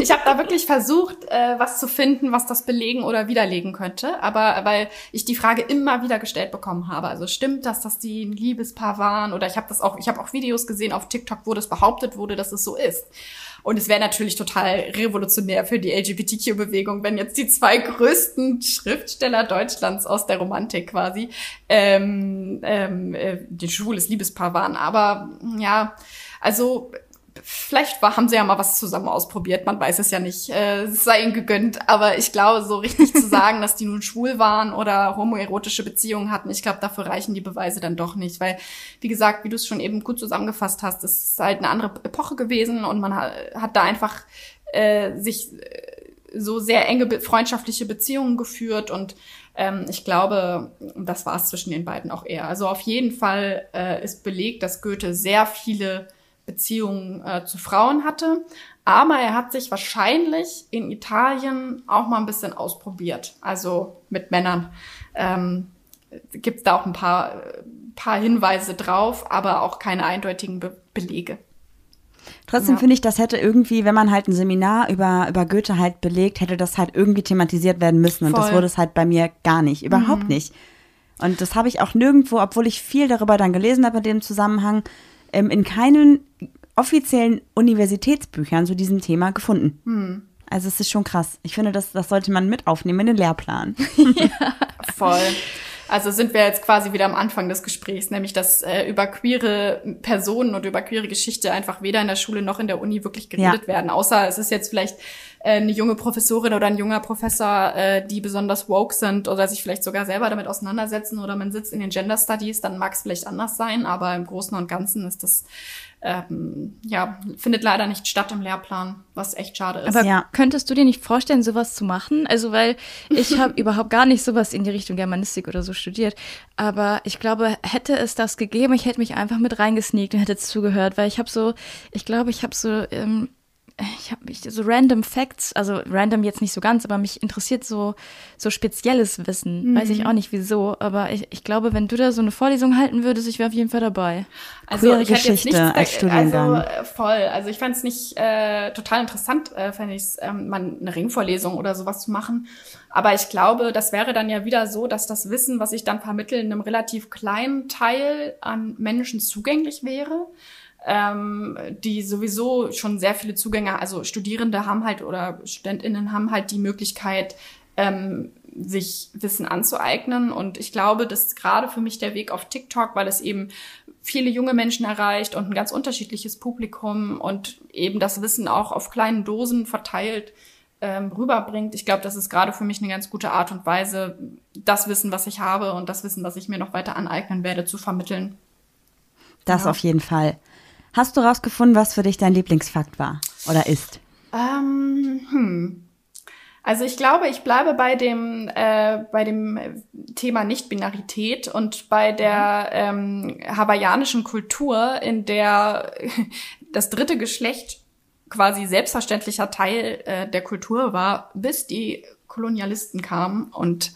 ich habe da wirklich versucht, äh, was zu finden, was das belegen oder widerlegen könnte. Aber weil ich die Frage immer wieder gestellt bekommen habe. Also stimmt das, dass die ein Liebespaar waren? Oder ich habe das auch, ich habe auch Videos gesehen auf TikTok, wo das behauptet wurde, dass es so ist. Und es wäre natürlich total revolutionär für die LGBTQ-Bewegung, wenn jetzt die zwei größten Schriftsteller Deutschlands aus der Romantik quasi ähm, ähm, äh, ein schwules Liebespaar waren. Aber ja, also vielleicht war, haben sie ja mal was zusammen ausprobiert, man weiß es ja nicht, äh, es sei ihnen gegönnt, aber ich glaube, so richtig zu sagen, dass die nun schwul waren oder homoerotische Beziehungen hatten, ich glaube, dafür reichen die Beweise dann doch nicht, weil, wie gesagt, wie du es schon eben gut zusammengefasst hast, es ist halt eine andere Epoche gewesen und man hat, hat da einfach äh, sich äh, so sehr enge freundschaftliche Beziehungen geführt und ähm, ich glaube, das war es zwischen den beiden auch eher. Also auf jeden Fall äh, ist belegt, dass Goethe sehr viele Beziehungen äh, zu Frauen hatte, aber er hat sich wahrscheinlich in Italien auch mal ein bisschen ausprobiert, also mit Männern. Ähm, Gibt es da auch ein paar, äh, paar Hinweise drauf, aber auch keine eindeutigen Be Belege. Trotzdem Ja. finde ich, das hätte irgendwie, wenn man halt ein Seminar über, über Goethe halt belegt, hätte das halt irgendwie thematisiert werden müssen. Und das Voll. wurde es halt bei mir gar nicht, überhaupt nicht. Und das habe ich auch nirgendwo, obwohl ich viel darüber dann gelesen habe in dem Zusammenhang, ähm, in keinen offiziellen Universitätsbüchern zu diesem Thema gefunden. Also es ist schon krass. Ich finde, das, das sollte man mit aufnehmen in den Lehrplan. Voll. Also sind wir jetzt quasi wieder am Anfang des Gesprächs, nämlich dass äh, über queere Personen und über queere Geschichte einfach weder in der Schule noch in der Uni wirklich geredet Ja. werden. Außer es ist jetzt vielleicht äh, eine junge Professorin oder ein junger Professor, äh, die besonders woke sind oder sich vielleicht sogar selber damit auseinandersetzen oder man sitzt in den Gender Studies, dann mag es vielleicht anders sein, aber im Großen und Ganzen ist das ähm, ja findet leider nicht statt im Lehrplan, was echt schade ist. Aber Ja. könntest du dir nicht vorstellen, sowas zu machen? Also, weil ich habe überhaupt gar nicht sowas in die Richtung Germanistik oder so studiert. Aber ich glaube, hätte es das gegeben, ich hätte mich einfach mit reingesneakt und hätte zugehört, weil ich habe so, ich glaube, ich habe so, ähm, ich habe mich so random Facts, also random jetzt nicht so ganz, aber mich interessiert so so spezielles Wissen. Weiß ich auch nicht wieso, aber ich, ich glaube, wenn du da so eine Vorlesung halten würdest, ich wäre auf jeden Fall dabei. Also Queere ich hätte jetzt Geschichte nichts, als Studiengang. Also äh, voll. Also ich fand es nicht äh, total interessant, äh, fände ich es, ähm, mal eine Ringvorlesung oder sowas zu machen. Aber ich glaube, das wäre dann ja wieder so, dass das Wissen, was ich dann vermittle, in einem relativ kleinen Teil an Menschen zugänglich wäre. Ähm, die sowieso schon sehr viele Zugänge, also Studierende haben halt oder StudentInnen haben halt die Möglichkeit, ähm, sich Wissen anzueignen. Und ich glaube, das ist gerade für mich der Weg auf TikTok, weil es eben viele junge Menschen erreicht und ein ganz unterschiedliches Publikum und eben das Wissen auch auf kleinen Dosen verteilt ähm, rüberbringt. Ich glaube, das ist gerade für mich eine ganz gute Art und Weise, das Wissen, was ich habe und das Wissen, was ich mir noch weiter aneignen werde, zu vermitteln. Das Ja. auf jeden Fall. Hast du rausgefunden, was für dich dein Lieblingsfakt war oder ist? Ähm, hm. Also ich glaube, ich bleibe bei dem äh, bei dem Thema Nichtbinarität und bei der ähm, hawaiianischen Kultur, in der das dritte Geschlecht quasi selbstverständlicher Teil äh, der Kultur war, bis die Kolonialisten kamen und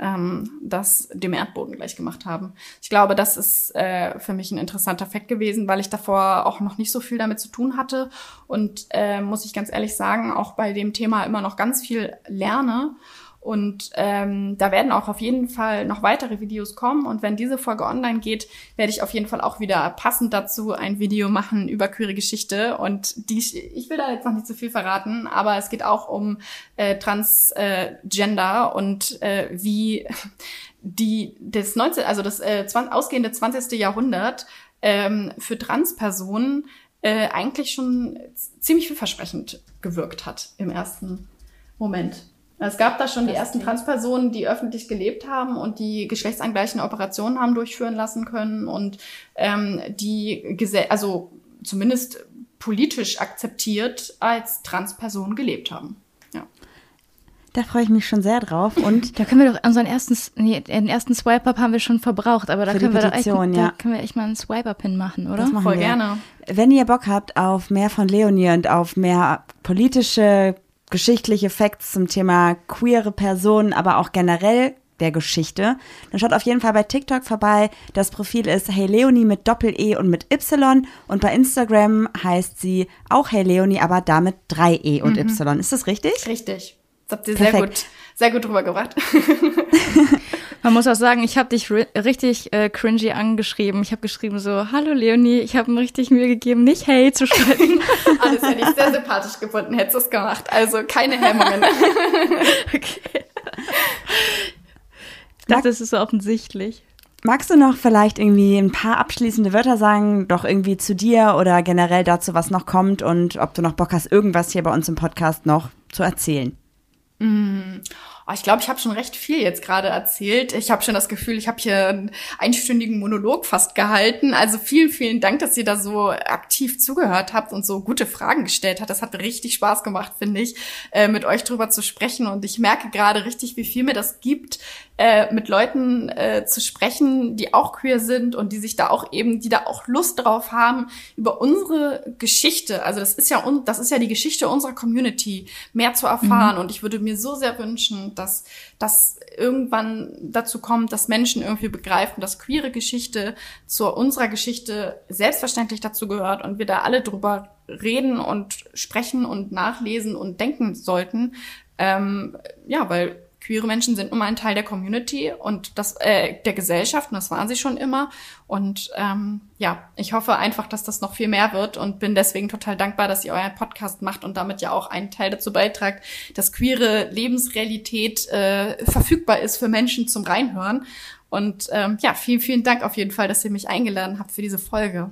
ähm, das dem Erdboden gleich gemacht haben. Ich glaube, das ist äh, für mich ein interessanter Fakt gewesen, weil ich davor auch noch nicht so viel damit zu tun hatte und äh, muss ich ganz ehrlich sagen, auch bei dem Thema immer noch ganz viel lerne und ähm, da werden auch auf jeden Fall noch weitere Videos kommen. Und wenn diese Folge online geht, werde ich auf jeden Fall auch wieder passend dazu ein Video machen über queere Geschichte. Und die, ich will da jetzt noch nicht zu viel verraten, aber es geht auch um äh, Transgender äh, und äh, wie die das 19, also das äh, 20, ausgehende 20. Jahrhundert ähm, für Transpersonen äh, eigentlich schon ziemlich vielversprechend gewirkt hat im ersten Moment. Es gab da schon das die ersten Transpersonen, die öffentlich gelebt haben und die geschlechtsangleichende Operationen haben durchführen lassen können und ähm, die also zumindest politisch akzeptiert als Transpersonen gelebt haben. Ja. Da freue ich mich schon sehr drauf. Und da können wir doch unseren ersten, nee, den ersten Swipe-Up haben wir schon verbraucht, aber da können, wir Petition, doch echt, ja. da können wir echt mal einen Swipe-Up-Pin machen, oder? Das machen Voll wir. gerne. Wenn ihr Bock habt auf mehr von Leonie und auf mehr politische geschichtliche Facts zum Thema queere Personen, aber auch generell der Geschichte, dann schaut auf jeden Fall bei TikTok vorbei. Das Profil ist Hey Leonie mit Doppel-E und mit Y und bei Instagram heißt sie auch Hey Leonie, aber damit 3E und mhm. Y. Ist das richtig? Richtig. Das habt ihr Perfekt. sehr gut, sehr gut rübergebracht. Man muss auch sagen, ich habe dich richtig äh, cringy angeschrieben. Ich habe geschrieben so, hallo Leonie, ich habe mir richtig Mühe gegeben, nicht hey zu schreiben. Alles hätte ich sehr sympathisch gefunden, hättest du es gemacht. Also keine Hemmungen. okay. Ich dachte, es ist so offensichtlich. Magst du noch vielleicht irgendwie ein paar abschließende Wörter sagen, doch irgendwie zu dir oder generell dazu, was noch kommt und ob du noch Bock hast, irgendwas hier bei uns im Podcast noch zu erzählen? Mm. Oh, ich glaube, ich habe schon recht viel jetzt gerade erzählt. Ich habe schon das Gefühl, ich habe hier einen einstündigen Monolog fast gehalten. Also vielen, vielen Dank, dass ihr da so aktiv zugehört habt und so gute Fragen gestellt habt. Das hat richtig Spaß gemacht, finde ich, äh, mit euch drüber zu sprechen. Und ich merke gerade richtig, wie viel mir das gibt, äh, mit Leuten äh, zu sprechen, die auch queer sind und die sich da auch eben, die da auch Lust drauf haben, über unsere Geschichte, also das ist ja das ist ja die Geschichte unserer Community, mehr zu erfahren. Mhm. Und ich würde mir so sehr wünschen, dass das irgendwann dazu kommt, dass Menschen irgendwie begreifen, dass queere Geschichte zu unserer Geschichte selbstverständlich dazu gehört und wir da alle drüber reden und sprechen und nachlesen und denken sollten. Ähm, ja, weil queere Menschen sind immer ein Teil der Community und das äh, der Gesellschaft und das waren sie schon immer. Und ähm, ja, ich hoffe einfach, dass das noch viel mehr wird und bin deswegen total dankbar, dass ihr euren Podcast macht und damit ja auch einen Teil dazu beitragt, dass queere Lebensrealität äh, verfügbar ist für Menschen zum Reinhören. Und ähm, ja, vielen, vielen Dank auf jeden Fall, dass ihr mich eingeladen habt für diese Folge.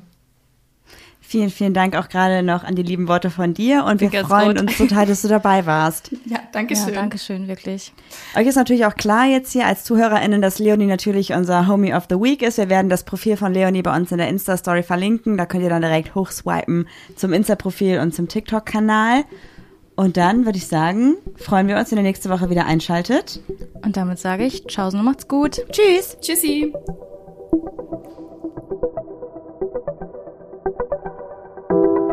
Vielen, vielen Dank auch gerade noch an die lieben Worte von dir und wir freuen gut. uns total, dass du dabei warst. Ja, danke schön. Ja, danke schön, wirklich. Euch ist natürlich auch klar jetzt hier als ZuhörerInnen, dass Leonie natürlich unser Homie of the Week ist. Wir werden das Profil von Leonie bei uns in der Insta-Story verlinken. Da könnt ihr dann direkt hochswipen zum Insta-Profil und zum TikTok-Kanal. Und dann würde ich sagen, freuen wir uns, wenn ihr nächste Woche wieder einschaltet. Und damit sage ich, tschaußen und macht's gut. Tschüss. Tschüssi.